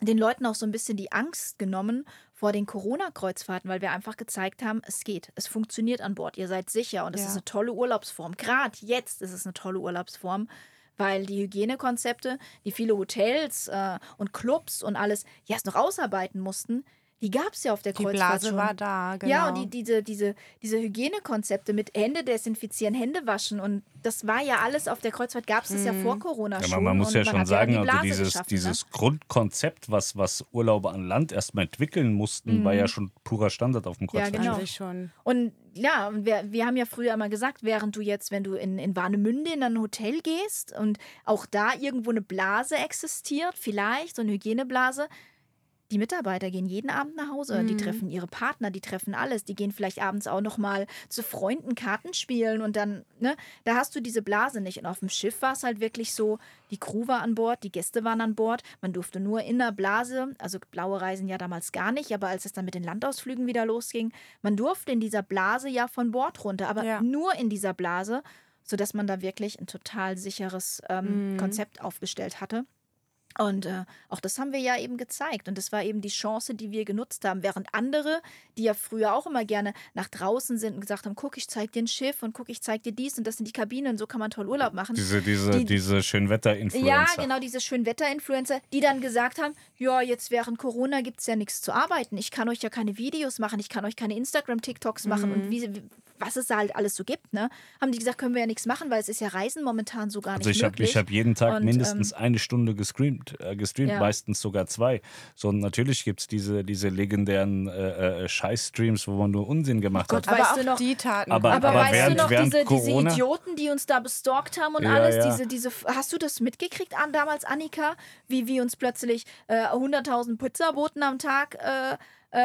den Leuten auch so ein bisschen die Angst genommen vor den Corona-Kreuzfahrten, weil wir einfach gezeigt haben, es geht, es funktioniert an Bord, ihr seid sicher und es Ja. ist eine tolle Urlaubsform. Gerade jetzt ist es eine tolle Urlaubsform, weil die Hygienekonzepte, die viele Hotels äh, und Clubs und alles erst noch ausarbeiten mussten, die gab es ja auf der Die Kreuzfahrt Blase schon. war da, genau. Ja, und die, diese, diese, diese Hygienekonzepte mit Hände desinfizieren, Hände waschen und das war ja alles auf der Kreuzfahrt, gab es das ja vor Corona Ja, schon. man, man muss ja schon sagen, die also dieses, ne? dieses Grundkonzept, was, was Urlauber an Land erstmal entwickeln mussten, war ja schon purer Standard auf dem Mhm. Ja, Kreuzfahrt. genau. Schon. Und ja, und wir, wir haben ja früher immer gesagt, während du jetzt, wenn du in, in Warnemünde in ein Hotel gehst und auch da irgendwo eine Blase existiert, vielleicht so eine Hygieneblase, die Mitarbeiter gehen jeden Abend nach Hause, die treffen ihre Partner, die treffen alles, die gehen vielleicht abends auch noch mal zu Freunden Karten spielen und dann, ne, da hast du diese Blase nicht. Und auf dem Schiff war es halt wirklich so, die Crew war an Bord, die Gäste waren an Bord, man durfte nur in der Blase, also blaue Reisen ja damals gar nicht, aber als es dann mit den Landausflügen wieder losging, man durfte in dieser Blase ja von Bord runter, aber Ja. nur in dieser Blase, sodass man da wirklich ein total sicheres ähm, Konzept aufgestellt hatte. Und äh, auch das haben wir ja eben gezeigt. Und das war eben die Chance, die wir genutzt haben. Während andere, die ja früher auch immer gerne nach draußen sind und gesagt haben, guck, ich zeig dir ein Schiff und guck, ich zeig dir dies und das sind die Kabinen, so kann man toll Urlaub machen. Diese, diese, Die- diese Schönwetter-Influencer. Ja, genau, diese Schönwetter-Influencer, die dann gesagt haben, ja, jetzt während Corona gibt es ja nichts zu arbeiten. Ich kann euch ja keine Videos machen, ich kann euch keine Instagram-TikToks machen und wie, was es da halt alles so gibt, ne? Haben die gesagt, können wir ja nichts machen, weil es ist ja Reisen momentan so gar Also nicht ich habe möglich. ich hab jeden Tag Und, mindestens ähm, eine Stunde gestreamt, äh, gestreamt Ja. meistens sogar zwei. So und natürlich gibt es diese, diese legendären äh, äh, Scheiß-Streams, wo man nur Unsinn gemacht Gott, hat. Weißt Aber du auch noch- die taten Aber- Aber, aber weißt während- du noch, während diese, diese Corona- Idioten, die uns da bestalkt haben und Ja, alles, ja. diese, diese, hast du das mitgekriegt an damals, Annika, wie wir uns plötzlich äh, 100.000 Pizzaboten am Tag äh, äh,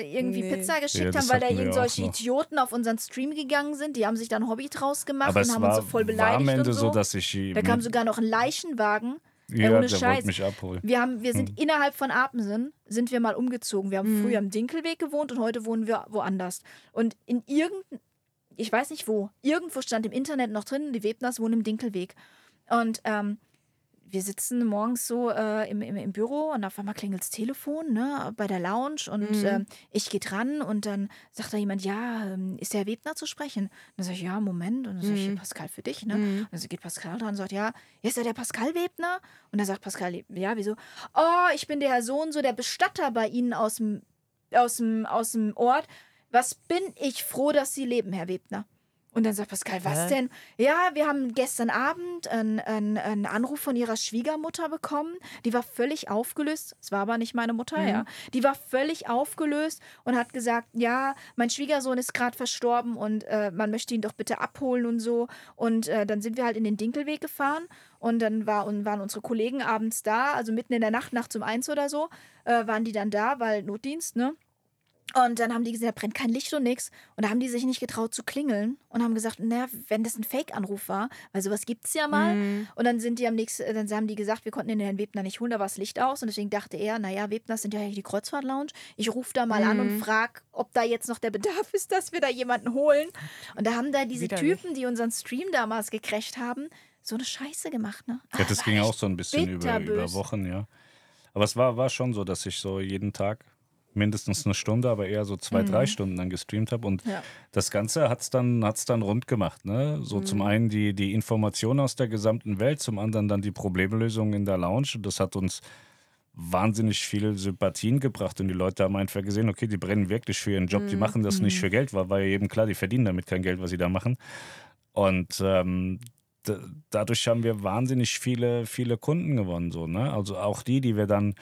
äh, irgendwie Nee. Pizza geschickt Ja, haben, weil da hatten wir irgend auch solche noch. Idioten auf unseren Stream gegangen sind. Die haben sich dann Hobby draus gemacht Aber und haben war, uns so voll war beleidigt am Ende und so. so, dass ich da kam sogar noch ein Leichenwagen. Ja, ohne der Scheiß. wollte mich abholen. Wir, haben, wir Hm. sind innerhalb von Apensen, sind wir mal umgezogen. Wir haben früher im Dinkelweg gewohnt und heute wohnen wir woanders. Und in irgendein, ich weiß nicht wo, irgendwo stand im Internet noch drin, die Webners wohnen im Dinkelweg. Und ähm, wir sitzen morgens so äh, im, im, im Büro und auf einmal klingelt das Telefon ne, bei der Lounge und ähm, ich gehe dran und dann sagt da jemand, ja, ähm, ist der Herr Webner zu sprechen? Und dann sage ich, ja, Moment. Und dann sage ich, Pascal, für dich. Ne? Und dann geht Pascal dran und sagt, ja, hier ist ja der Pascal Webner. Und dann sagt Pascal, ja, wieso? Oh, ich bin der Herr so und so, der Bestatter bei Ihnen aus dem, aus dem, aus dem Ort. Was bin ich froh, dass Sie leben, Herr Webner. Und dann sagt Pascal, was denn? Ja, wir haben gestern Abend einen, einen, einen Anruf von ihrer Schwiegermutter bekommen. Die war völlig aufgelöst. Es war aber nicht meine Mutter, Mhm. ja. Die war völlig aufgelöst und hat gesagt, ja, mein Schwiegersohn ist gerade verstorben und äh, man möchte ihn doch bitte abholen und so. Und äh, dann sind wir halt in den Dinkelweg gefahren und dann war, und waren unsere Kollegen abends da, also mitten in der Nacht, nachts um eins oder so, äh, waren die dann da, weil Notdienst, ne? Und dann haben die gesagt, da brennt kein Licht und nichts. Und da haben die sich nicht getraut zu klingeln und haben gesagt, naja, wenn das ein Fake-Anruf war, weil sowas gibt es ja mal. Mhm. Und dann sind die am nächsten, dann haben die gesagt, wir konnten den Herrn Webner nicht holen, da war das Licht aus. Und deswegen dachte er, naja, Webner sind ja hier die Kreuzfahrt-Lounge. Ich rufe da mal an und Mhm. frage, ob da jetzt noch der Bedarf ist, dass wir da jemanden holen. Und da haben da diese Widerlich. Typen, die unseren Stream damals gecrasht haben, so eine Scheiße gemacht, ne? Ja, das ging auch so ein bisschen über, über. Wochen, ja. Aber es war, war schon so, dass ich so jeden Tag mindestens eine Stunde, aber eher so zwei, drei Stunden dann gestreamt habe. Und Mhm. Ja. das Ganze hat es dann, hat's dann rund gemacht. Ne? So Mhm. zum einen die, die Informationen aus der gesamten Welt, zum anderen dann die Problemlösung in der Lounge. Und das hat uns wahnsinnig viele Sympathien gebracht und die Leute haben einfach gesehen, okay, die brennen wirklich für ihren Job, Mhm. die machen das nicht für Geld, weil war ja eben klar, die verdienen damit kein Geld, was sie da machen. Und ähm, dadurch haben wir wahnsinnig viele, viele Kunden gewonnen. So, ne? Also auch die, die wir dann,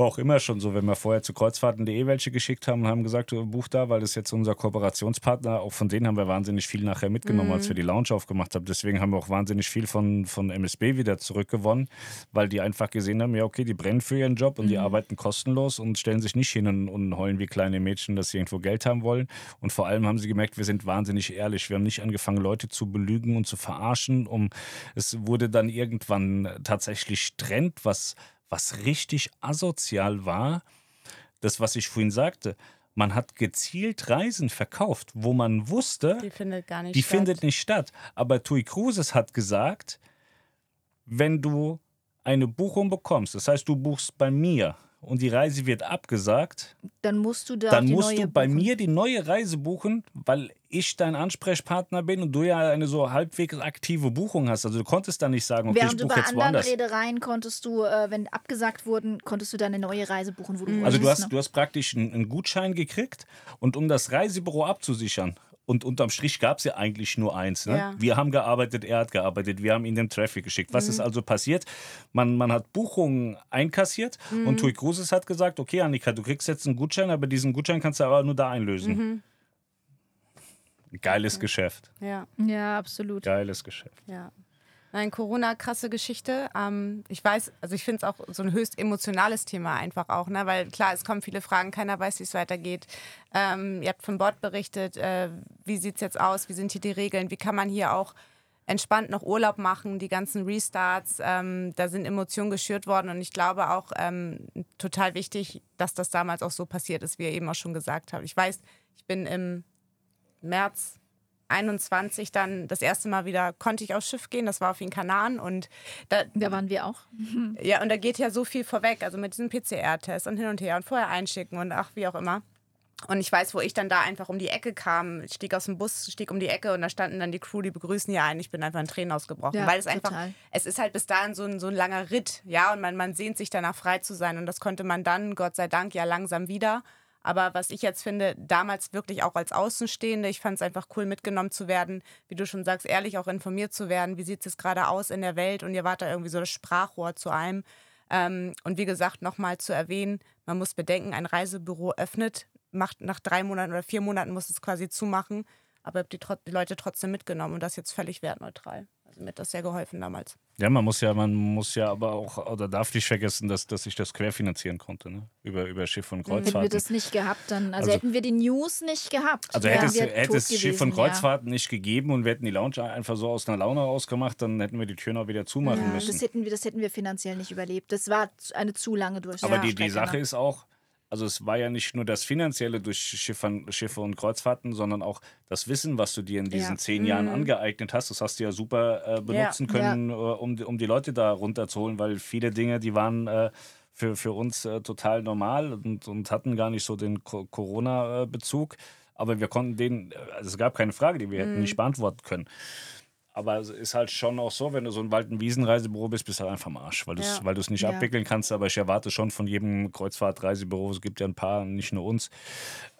war auch immer schon so, wenn wir vorher zu kreuzfahrten.de welche geschickt haben und haben gesagt, du buch da, weil das ist jetzt unser Kooperationspartner, auch von denen haben wir wahnsinnig viel nachher mitgenommen, als wir die Lounge aufgemacht haben. Deswegen haben wir auch wahnsinnig viel von, von MSB wieder zurückgewonnen, weil die einfach gesehen haben, ja okay, die brennen für ihren Job und die arbeiten kostenlos und stellen sich nicht hin und, und heulen wie kleine Mädchen, dass sie irgendwo Geld haben wollen. Und vor allem haben sie gemerkt, wir sind wahnsinnig ehrlich. Wir haben nicht angefangen, Leute zu belügen und zu verarschen. Um, es wurde dann irgendwann tatsächlich Trend, was, was richtig asozial war. Das, was ich vorhin sagte, man hat gezielt Reisen verkauft, wo man wusste, Die findet gar nicht die statt. findet nicht statt. Aber Tui Cruises hat gesagt, wenn du eine Buchung bekommst, das heißt, du buchst bei mir und die Reise wird abgesagt, Dann musst du da dann die musst neue du bei buchen. mir die neue Reise buchen, weil ich dein Ansprechpartner bin und du ja eine so halbwegs aktive Buchung hast. Also du konntest dann nicht sagen, okay, Während ich du buche bei jetzt anderen woanders. Reedereien konntest du, äh, wenn abgesagt wurden, konntest du dann eine neue Reise buchen, wo du Also du hast, du hast praktisch einen, einen Gutschein gekriegt und um das Reisebüro abzusichern. Und unterm Strich gab es ja eigentlich nur eins. Ne? Ja. Wir haben gearbeitet, er hat gearbeitet, wir haben ihm den Traffic geschickt. Was ist also passiert? Man, man hat Buchungen einkassiert und Tui Cruises hat gesagt, okay Annika, du kriegst jetzt einen Gutschein, aber diesen Gutschein kannst du aber nur da einlösen. Geiles Geschäft. Ja? Ja, absolut. Geiles Geschäft. ja. Nein, Corona, krasse Geschichte. Ähm, ich weiß, also ich finde es auch so ein höchst emotionales Thema einfach auch, ne? weil klar, es kommen viele Fragen, keiner weiß, wie es weitergeht. Ähm, ihr habt von Bord berichtet, äh, wie sieht es jetzt aus, wie sind hier die Regeln, wie kann man hier auch entspannt noch Urlaub machen, die ganzen Restarts, ähm, da sind Emotionen geschürt worden und ich glaube auch ähm, total wichtig, dass das damals auch so passiert ist, wie ihr eben auch schon gesagt habt. Ich weiß, ich bin im März 21 dann das erste Mal wieder konnte ich aufs Schiff gehen. Das war auf den Kanaren und da, Da waren wir auch. ja, und da geht ja so viel vorweg, also mit diesem PCR-Test und hin und her und vorher einschicken und ach, wie auch immer. Und ich weiß, wo ich dann da einfach um die Ecke kam, ich stieg aus dem Bus, stieg um die Ecke und da standen dann die Crew, die begrüßen ja einen. Ich bin einfach in Tränen ausgebrochen, Ja, weil es einfach, total. es ist halt bis dahin so ein, so ein langer Ritt, ja, und man, man sehnt sich danach frei zu sein und das konnte man dann, Gott sei Dank, ja langsam wieder. Aber was ich jetzt finde, damals wirklich auch als Außenstehende, ich fand es einfach cool, mitgenommen zu werden, wie du schon sagst, ehrlich auch informiert zu werden, wie sieht es gerade aus in der Welt und ihr wart da irgendwie so das Sprachrohr zu allem. Ähm, und wie gesagt, nochmal zu erwähnen, man muss bedenken, ein Reisebüro öffnet, macht nach drei Monaten oder vier Monaten muss es quasi zumachen, aber die, die Leute trotzdem mitgenommen und das jetzt völlig wertneutral. Mir hat das sehr geholfen damals. Ja, man muss ja, man muss ja aber auch, oder darf nicht vergessen, dass, dass ich das querfinanzieren konnte, ne? Über, über Schiff und Hätten wir Kreuzfahrten. das nicht gehabt, dann, also, Also- hätten wir die News nicht gehabt. Also hätte es, hätte es Schiff und gewesen, ja. Kreuzfahrten nicht gegeben und wir hätten die Lounge einfach so aus einer Laune rausgemacht, dann hätten wir die Türen auch wieder zumachen Ja, müssen. das hätten, wir, das hätten wir finanziell nicht überlebt. Das war eine zu lange Durchstrecke. Aber die, die Sache ist auch, also es war ja nicht nur das Finanzielle durch Schiffern, Schiffe und Kreuzfahrten, sondern auch das Wissen, was du dir in diesen Ja. Mhm. zehn Jahren angeeignet hast. Das hast du ja super äh, benutzen Ja. können, äh, um, die- um die Leute da runterzuholen, weil viele Dinge, die waren äh, für, für uns äh, total normal und, und hatten gar nicht so den Co- Corona-Bezug. Aber wir konnten den, äh, also es gab keine Frage, die wir hätten Mhm. nicht beantworten können. Aber es ist halt schon auch so, wenn du so ein Wald- und Wiesenreisebüro bist, bist du halt einfach am Arsch, weil du es Ja. weil nicht Ja. abwickeln kannst. Aber ich erwarte schon von jedem Kreuzfahrtreisebüro, es gibt ja ein paar, nicht nur uns,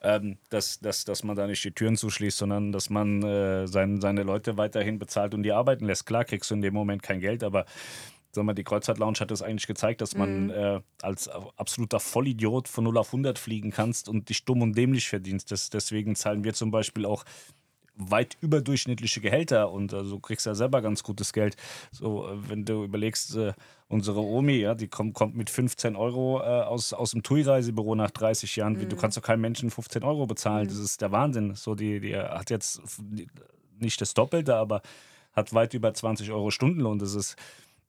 ähm, dass, dass, dass man da nicht die Türen zuschließt, sondern dass man äh, sein, seine Leute weiterhin bezahlt und die arbeiten lässt. Klar kriegst du in dem Moment kein Geld, aber sag mal, die Kreuzfahrt Lounge hat das eigentlich gezeigt, dass man äh, als absoluter Vollidiot von 0 auf 100 fliegen kannst und dich dumm und dämlich verdienst. Das, deswegen zahlen wir zum Beispiel auch weit überdurchschnittliche Gehälter und also du kriegst ja selber ganz gutes Geld. So, äh, wenn du überlegst, äh, unsere Omi, ja, die kommt, kommt mit 15 Euro äh, aus, aus dem TUI-Reisebüro nach 30 Jahren. Wie Du kannst doch keinem Menschen 15 Euro bezahlen. Das ist der Wahnsinn. So, die, die hat jetzt nicht das Doppelte, aber hat weit über 20 Euro Stundenlohn. Das ist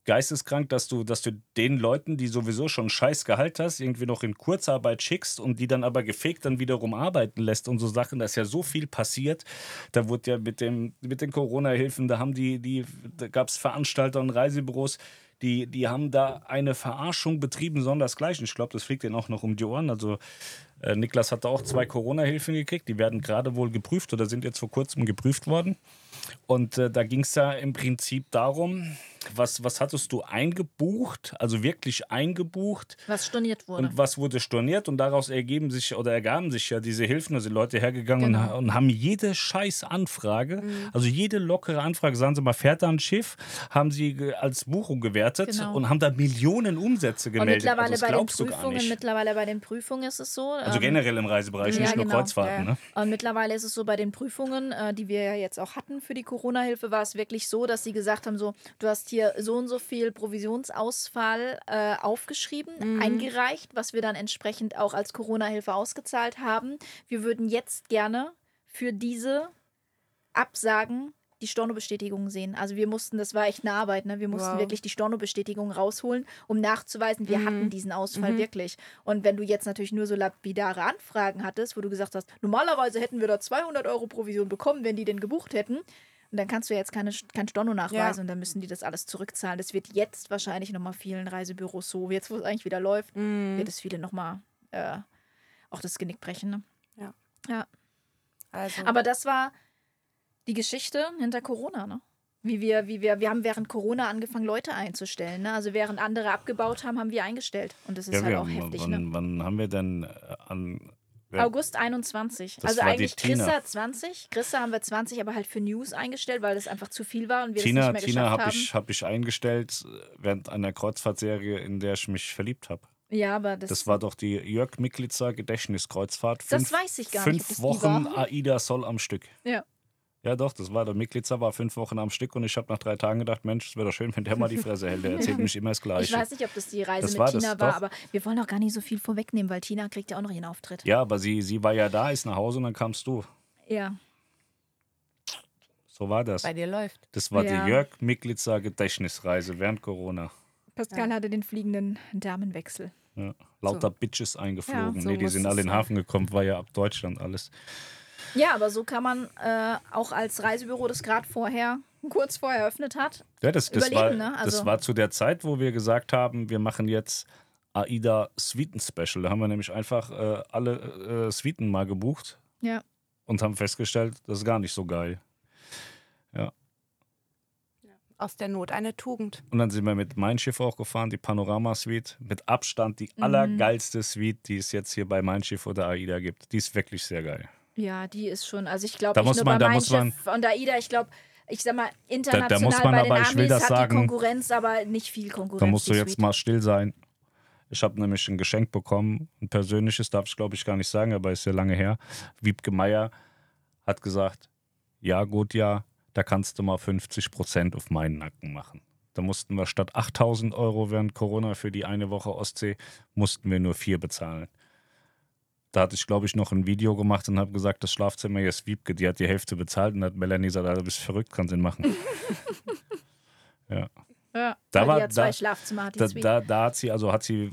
geisteskrank, dass du, dass du den Leuten, die sowieso schon scheiß Gehalt hast, irgendwie noch in Kurzarbeit schickst und die dann aber gefegt dann wiederum arbeiten lässt und so Sachen. Da ist ja so viel passiert. Da wurde ja mit, dem, mit den Corona-Hilfen, da haben die, die, da gab es Veranstalter und Reisebüros, die, die haben da eine Verarschung betrieben, sondersgleichen. Ich glaube, das fliegt denen auch noch um die Ohren. Also äh, Niklas hatte auch zwei Corona-Hilfen gekriegt. Die werden gerade wohl geprüft oder sind jetzt vor kurzem geprüft worden. Und äh, da ging es ja im Prinzip darum, was, was hattest du eingebucht, also wirklich eingebucht Was storniert wurde. und was wurde storniert und daraus ergeben sich oder ergaben sich ja diese Hilfen, also die Leute hergegangen Genau. und, und haben jede scheiß Anfrage, also jede lockere Anfrage, sagen Sie mal, fährt da ein Schiff, haben sie als Buchung gewertet Genau. und haben da Millionen Umsätze Und gemeldet. mittlerweile also bei den Prüfungen, mittlerweile bei den Prüfungen ist es so. Also ähm, generell im Reisebereich, ja, nicht nur genau. Kreuzfahrten. Ja. Ne? Und mittlerweile ist es so, bei den Prüfungen, äh, die wir ja jetzt auch hatten für die Corona-Hilfe, war es wirklich so, dass sie gesagt haben, so, du hast hier so und so viel Provisionsausfall äh, aufgeschrieben, eingereicht, was wir dann entsprechend auch als Corona-Hilfe ausgezahlt haben. Wir würden jetzt gerne für diese Absagen die Stornobestätigung sehen. Also wir mussten, das war echt eine Arbeit, ne? wir mussten Wow. wirklich die Stornobestätigung rausholen, um nachzuweisen, wir Mhm. hatten diesen Ausfall wirklich. Und wenn du jetzt natürlich nur so lapidare Anfragen hattest, wo du gesagt hast, normalerweise hätten wir da 200 Euro Provision bekommen, wenn die den gebucht hätten, und dann kannst du jetzt keine, kein Storno nachweisen Ja. und dann müssen die das alles zurückzahlen. Das wird jetzt wahrscheinlich nochmal vielen Reisebüros so, jetzt wo es eigentlich wieder läuft, Mhm. wird es viele nochmal äh, auch das Genick brechen. Ne? Ja. ja. Also, Aber das war die Geschichte hinter Corona, ne? Wie wir, wie wir, wir haben während Corona angefangen, Leute einzustellen. Ne? Also während andere abgebaut haben, haben wir eingestellt. Und das ist Ja, halt auch heftig. wann, Ne? wann haben wir denn äh, an. August 21. Das also eigentlich Tina. Chrissa 20. Chrissa haben wir 20, aber halt für News eingestellt, weil das einfach zu viel war und wir Tina, das nicht mehr Tina geschafft habe haben. ich, hab ich eingestellt äh, während einer Kreuzfahrtserie, in der ich mich verliebt habe. ja, aber das, Das war doch die Jörg Miklitzer Gedächtniskreuzfahrt. Das Fünf, weiß ich gar nicht, Fünf das die Wochen. AIDA Soll am Stück. Ja. Ja, doch, das war der Miklitzer, war fünf Wochen am Stück und ich habe nach drei Tagen gedacht, Mensch, es wäre doch schön, wenn der mal die Fresse hält. Der erzählt mich immer das Ich Gleiche. weiß nicht, ob das die Reise Das mit war Tina das, war, doch. aber wir wollen auch gar nicht so viel vorwegnehmen, weil Tina kriegt ja auch noch ihren Auftritt. Ja, aber sie, sie war ja da, ist nach Hause und dann kamst du. Ja. So war das. bei dir läuft. Das war Ja. die Jörg Miklitzer Gedächtnisreise während Corona. Pascal hatte den fliegenden Damenwechsel. Ja. Lauter Bitches eingeflogen. Ja, so nee, die sind alle in den. Hafen gekommen, war ja ab Deutschland alles. Ja, aber so kann man äh, auch als Reisebüro, das gerade vorher, kurz vorher eröffnet hat, Ja, das, das, war, Überleben, ne? das Also- war zu der Zeit, wo wir gesagt haben, wir machen jetzt AIDA Suiten Special. Da haben wir nämlich einfach äh, alle äh, Suiten mal gebucht ja. und haben festgestellt, das ist gar nicht so geil. Aus der Not eine Tugend. Und dann sind wir mit Mein Schiff auch gefahren, die Panorama Suite. Mit Abstand die Mhm. allergeilste Suite, die es jetzt hier bei Mein Schiff oder AIDA gibt. Die ist wirklich sehr geil. Ja, die ist schon, also ich glaube, Da nicht muss nur man- bei da Schiff und AIDA, ich glaube, ich sag mal, international muss man bei den aber, ich will das hat sagen, Konkurrenz, aber nicht viel Konkurrenz. Da musst du jetzt Suite. mal still sein. Ich habe nämlich ein Geschenk bekommen, ein persönliches, darf ich glaube ich gar nicht sagen, aber ist ja lange her. Wiebke Meier hat gesagt, ja gut, ja, da kannst du mal 50 Prozent auf meinen Nacken machen. Da mussten wir statt 8000 Euro während Corona für die eine Woche Ostsee, mussten wir nur vier bezahlen. Da hatte ich, glaube ich, noch ein Video gemacht und habe gesagt, das Schlafzimmer hier ist Wiebke, die hat die Hälfte bezahlt und hat Melanie gesagt, du bist verrückt, kannst ihn machen. ja. Ja, Da war- die hat zwei da- Schlafzimmer, hat die Da, Suite. da, da hat sie, also hat sie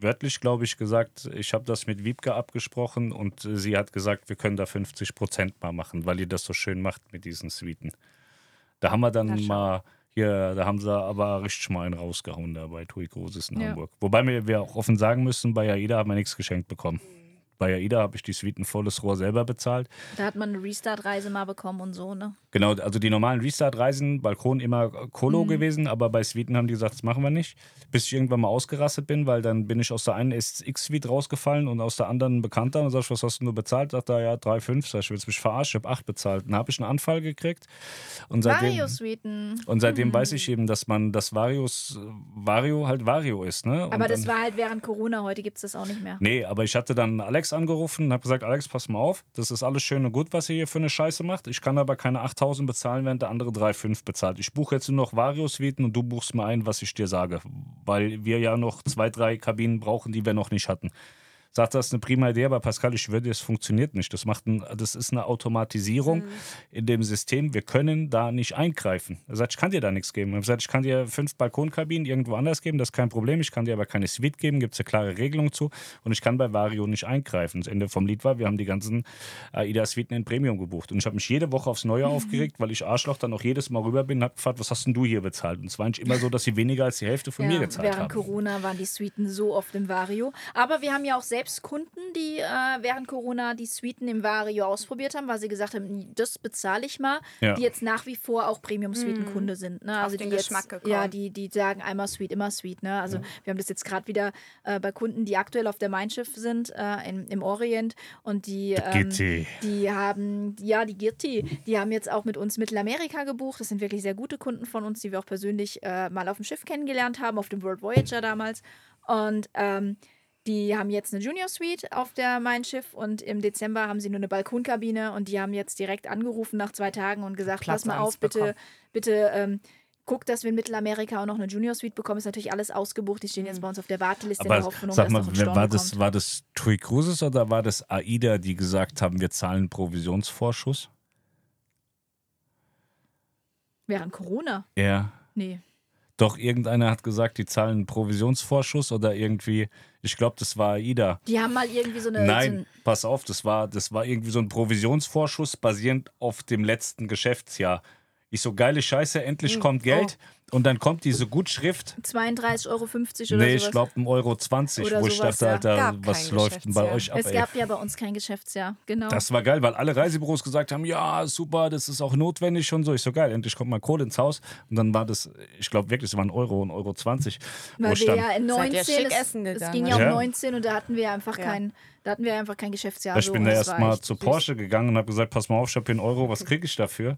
wörtlich, glaube ich, gesagt, ich habe das mit Wiebke abgesprochen und sie hat gesagt, wir können da 50 Prozent mal machen, weil ihr das so schön macht mit diesen Suiten. Da haben wir dann schau. mal, hier, da haben sie aber richtig mal einen rausgehauen da bei Tui Großes in Ja. Hamburg. Wobei wir, wir auch offen sagen müssen, bei AIDA haben wir nichts geschenkt bekommen. Bei AIDA habe ich die Suiten volles Rohr selber bezahlt. Da hat man eine Restart-Reise mal bekommen und so, ne? Genau, also die normalen Restart-Reisen, Balkon immer Colo Mhm. gewesen, aber bei Suiten haben die gesagt, das machen wir nicht. Bis ich irgendwann mal ausgerastet bin, weil dann bin ich aus der einen SX-Suite rausgefallen und aus der anderen ein Bekannter. Und sag ich, was hast du nur bezahlt? Sagt er, ja, 3,5. Sag ich, willst du mich verarschen? Ich habe 8 bezahlt. Dann habe ich einen Anfall gekriegt. Und seitdem, Vario-Suiten. und seitdem weiß Mhm. ich eben, dass man das Varios, Vario halt Vario ist. Ne? Und Aber das dann, war halt während Corona, heute gibt es das auch nicht mehr. Nee, aber ich hatte dann Alex angerufen und habe gesagt, Alex, pass mal auf, das ist alles schön und gut, was ihr hier für eine Scheiße macht. Ich kann aber keine 8000 bezahlen, während der andere 3,5 bezahlt. Ich buche jetzt nur noch Vario-Suiten und du buchst mir ein, was ich dir sage. Weil wir ja noch zwei, drei Kabinen brauchen, die wir noch nicht hatten. Sagt, das ist eine prima Idee, aber Pascal, ich dir, es funktioniert nicht. Das, macht ein, das ist eine Automatisierung in dem System. Wir können da nicht eingreifen. Er sagt, ich kann dir da nichts geben. Er sagt, ich kann dir fünf Balkonkabinen irgendwo anders geben, das ist kein Problem. Ich kann dir aber keine Suite geben, gibt es eine klare Regelung zu. Und ich kann bei Vario nicht eingreifen. Das Ende vom Lied war, wir haben die ganzen AIDA-Suiten in Premium gebucht. Und ich habe mich jede Woche aufs Neue aufgeregt, weil ich Arschloch dann auch jedes Mal rüber bin und habe gefragt, was hast denn du hier bezahlt? Und es war nicht immer so, dass sie weniger als die Hälfte von mir gezahlt während haben. Corona waren die Suiten so oft im Vario. Aber wir haben ja auch selbst Kunden, die äh, während Corona die Suiten im Vario ausprobiert haben, weil sie gesagt haben, das bezahle ich mal. Ja. Die jetzt nach wie vor auch Premium-Suiten-Kunde sind. Ne? Also den die jetzt, Geschmack gekommen. Ja, die, die sagen einmal Suite, immer Suite. Ne? Also wir haben das jetzt gerade wieder äh, bei Kunden, die aktuell auf der Mein Schiff sind, äh, im, im Orient. Und die, ähm, Gitti. die haben, ja, die Girti, die haben jetzt auch mit uns Mittelamerika gebucht. Das sind wirklich sehr gute Kunden von uns, die wir auch persönlich äh, mal auf dem Schiff kennengelernt haben, auf dem World Voyager damals. Und ähm, die haben jetzt eine Junior Suite auf der Mein Schiff und im Dezember haben sie nur eine Balkonkabine und die haben jetzt direkt angerufen nach zwei Tagen und gesagt, Platz pass mal auf, bitte, bekommen. bitte ähm, guck, dass wir in Mittelamerika auch noch eine Junior Suite bekommen. Ist natürlich alles ausgebucht. Die stehen jetzt Mhm. bei uns auf der Warteliste in der Aber Hoffnung, sag dass mal, noch ein war das, kommt. war das TUI Cruises oder war das AIDA, die gesagt haben, wir zahlen Provisionsvorschuss? Während Corona? Ja. Nee. Doch, irgendeiner hat gesagt, die zahlen einen Provisionsvorschuss oder irgendwie, ich glaube, das war AIDA. Die haben mal irgendwie so eine. so Nein, ein, pass auf, das war, das war irgendwie so ein Provisionsvorschuss basierend auf dem letzten Geschäftsjahr. Ich so, geile Scheiße, endlich Hm, kommt oh. Und dann kommt diese Gutschrift. 32,50 Euro oder Nee, sowas. ich glaube, 1,20 Euro, 20, Oder wo ich dachte, ja. Alter, Gab was läuft denn bei euch ab? Es ey? gab ja bei uns kein Geschäftsjahr, genau. Das war geil, weil alle Reisebüros gesagt haben, ja, super, das ist auch notwendig und so. Ich so, geil, endlich kommt mal Kohle ins Haus. Und dann war das, ich glaube wirklich, es waren Euro und Euro 20. wo Weil wir dann, ja in Seid ihr 19, schick es, essen es ging ja um Ja. 19 und da hatten wir einfach Ja. kein, da hatten wir einfach kein Geschäftsjahr. ich so, bin da erstmal zu. Porsche gegangen und habe gesagt, pass mal auf, ich habe hier einen Euro, was kriege ich dafür?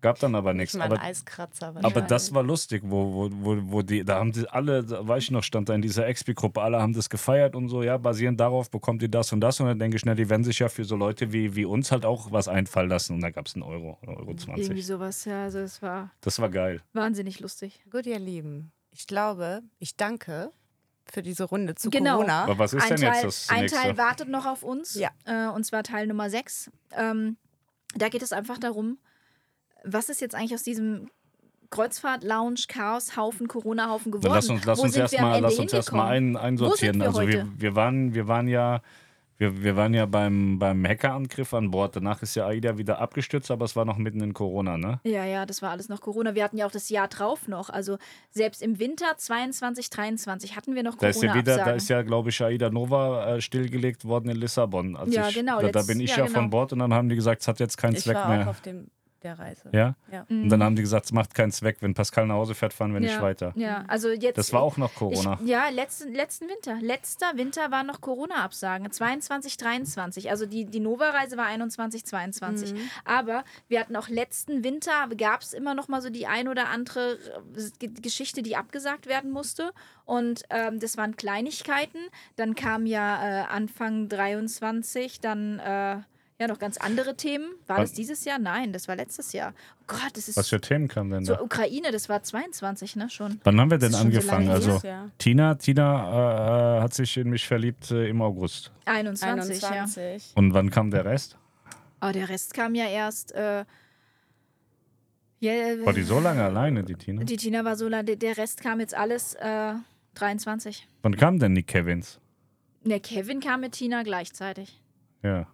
Gab dann aber nichts. Aber, Eiskratzer. aber das war lustig, wo, wo, wo, wo die, da haben die alle, da weiß ich noch, stand da in dieser Expi-Gruppe, alle haben das gefeiert und so, ja, basierend darauf bekommt ihr das und das. Und dann denke ich, schnell, die werden sich ja für so Leute wie, wie uns halt auch was einfallen lassen. Und da gab es einen Euro, oder Euro Irgendwie 20. sowas, ja. Also es war Das war geil. wahnsinnig lustig. Gut, ihr Lieben. Ich glaube, ich danke für diese Runde zu Genau. Corona. Aber was ist ein denn Teil, jetzt das ein nächste? Teil wartet noch auf uns. Ja. Äh, und zwar Teil Nummer 6. Ähm, da geht es einfach darum, was ist jetzt eigentlich aus diesem Kreuzfahrt-Lounge, Chaos-Haufen, Corona-Haufen geworden? Dann lass uns, lass Wo uns erstmal erst ein, einsortieren. wir also wir, wir, waren, wir waren ja. Wir, wir waren ja beim, beim Hackerangriff an Bord. Danach ist ja AIDA wieder abgestürzt, aber es war noch mitten in Corona, ne? Ja, ja, das war alles noch Corona. Wir hatten ja auch das Jahr drauf noch. Also selbst im Winter 22, 23 hatten wir noch Da ist ja wieder, da ist ja, glaube ich, AIDA Nova äh, stillgelegt worden in Lissabon. Als Ja, ich, genau, Da, da bin ich ja, ja, genau. von Bord und dann haben die gesagt, es hat jetzt keinen ich Zweck mehr. Der Reise. Ja? Ja. Und dann haben die gesagt, es macht keinen Zweck. Wenn Pascal nach Hause fährt, fahren wir nicht ja, weiter. Ja, also jetzt. Das war auch noch Corona. Ich, ja, letzten, letzten Winter. Letzter Winter waren noch Corona-Absagen. 22, 23. Also die, die Nova-Reise war 21, 22. Mhm. Aber wir hatten auch letzten Winter, gab es immer noch mal so die ein oder andere äh, Geschichte, die abgesagt werden musste. Und ähm, das waren Kleinigkeiten. Dann kam ja äh, Anfang 23 dann. Äh, ja, noch ganz andere Themen. War Wann- das dieses Jahr? Nein, das war letztes Jahr. Oh Gott, das ist Was für Themen kamen denn so da? Ukraine, das war 22, ne, schon. Wann haben wir denn so angefangen? her. also Ja. Tina, Tina äh, hat sich in mich verliebt äh, im August. 21, ja. 21. Und wann kam der Rest? Aber der Rest kam ja erst. Äh, ja, War die so lange alleine, die Tina? die Tina war so lange. Der Rest kam jetzt alles äh, 23. Wann kam denn die Kevins? Der Kevin kam mit Tina gleichzeitig. Ja.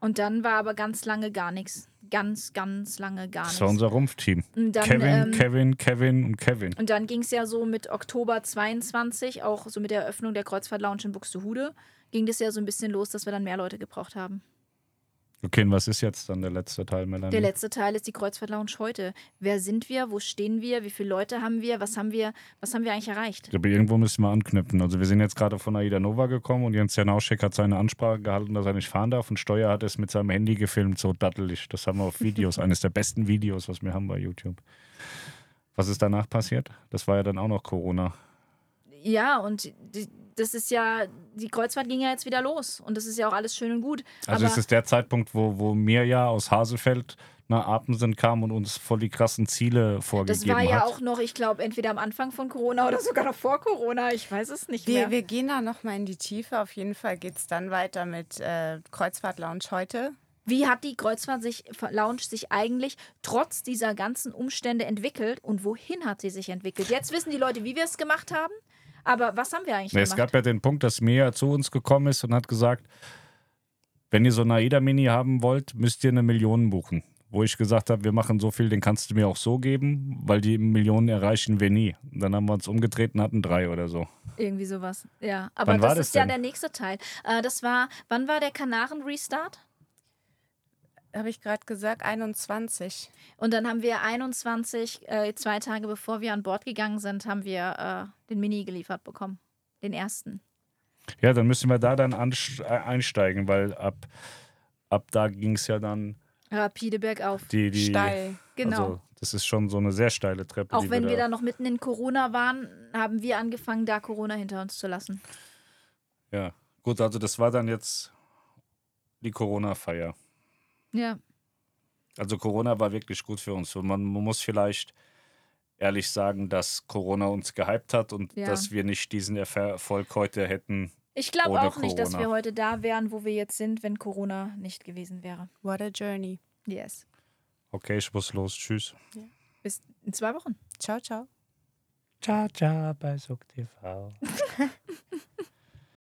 Und dann war aber ganz lange gar nichts. ganz, ganz lange gar Das nichts. war unser Rumpfteam. Dann, Kevin, ähm, Kevin, Kevin und Kevin. Und dann ging es ja so mit Oktober 22, auch so mit der Eröffnung der Kreuzfahrt Lounge in Buxtehude, ging das ja so ein bisschen los, dass wir dann mehr Leute gebraucht haben. Okay, und was ist jetzt dann der letzte Teil, Melanie? Der letzte Teil ist die Kreuzfahrt Lounge heute. Wer sind wir? Wo stehen wir? Wie viele Leute haben wir? Was haben wir, was haben wir eigentlich erreicht? Aber irgendwo müssen wir anknüpfen. Also wir sind jetzt gerade von Aida Nova gekommen und Jens Janauschek hat seine Ansprache gehalten, dass er nicht fahren darf und Steuer hat es mit seinem Handy gefilmt, so dattelig. Das haben wir auf Videos, eines der besten Videos, was wir haben bei YouTube. Was ist danach passiert? Das war ja dann auch noch Corona. Ja, und die, das ist ja, die Kreuzfahrt ging ja jetzt wieder los. Und das ist ja auch alles schön und gut. Also Aber es ist der Zeitpunkt, wo, wo mir ja aus Hasefeld nach Apensen kam und uns voll die krassen Ziele das vorgegeben war ja hat. auch noch, ich glaube, entweder am Anfang von Corona oder sogar noch vor Corona. Ich weiß es nicht Wir, mehr. wir gehen da nochmal in die Tiefe. Auf jeden Fall geht es dann weiter mit äh, Kreuzfahrt Lounge heute. Wie hat die Kreuzfahrt sich, Lounge sich eigentlich trotz dieser ganzen Umstände entwickelt und wohin hat sie sich entwickelt? Jetzt wissen die Leute, wie wir es gemacht haben, aber was haben wir eigentlich Nee, es gemacht? gab ja den Punkt, dass Mia zu uns gekommen ist und hat gesagt, wenn ihr so eine AIDA-Mini haben wollt, müsst ihr eine Million buchen. Wo ich gesagt habe, wir machen so viel, den kannst du mir auch so geben, weil die Millionen erreichen wir nie. Und dann haben wir uns umgedreht und hatten drei oder so. Irgendwie sowas. Ja, aber das das ist ja denn? der nächste Teil. Äh, das war, wann war der Kanaren-Restart? Habe ich gerade gesagt, 21. Und dann haben wir 21, äh, zwei Tage bevor wir an Bord gegangen sind, haben wir äh, den Mini geliefert bekommen. Den ersten. Ja, dann müssen wir da dann äh, einsteigen, weil ab, ab da ging es ja dann Rapide bergauf. die. die Steil. Genau. Also, das ist schon so eine sehr steile Treppe. Auch wenn wir da da noch mitten in Corona waren, haben wir angefangen, da Corona hinter uns zu lassen. Ja, gut, also das war dann jetzt die Corona-Feier. Ja. Also Corona war wirklich gut für uns. Und man, muss vielleicht ehrlich sagen, dass Corona uns gehypt hat und Ja. dass wir nicht diesen Erfolg heute hätten. Ich glaube auch nicht, dass wir heute da wären, wo wir jetzt sind, wenn Corona nicht gewesen wäre. What a journey. Yes. Okay, ich muss los. Tschüss. Bis in zwei Wochen. Ciao, ciao. Ciao, ciao bei SuckTV.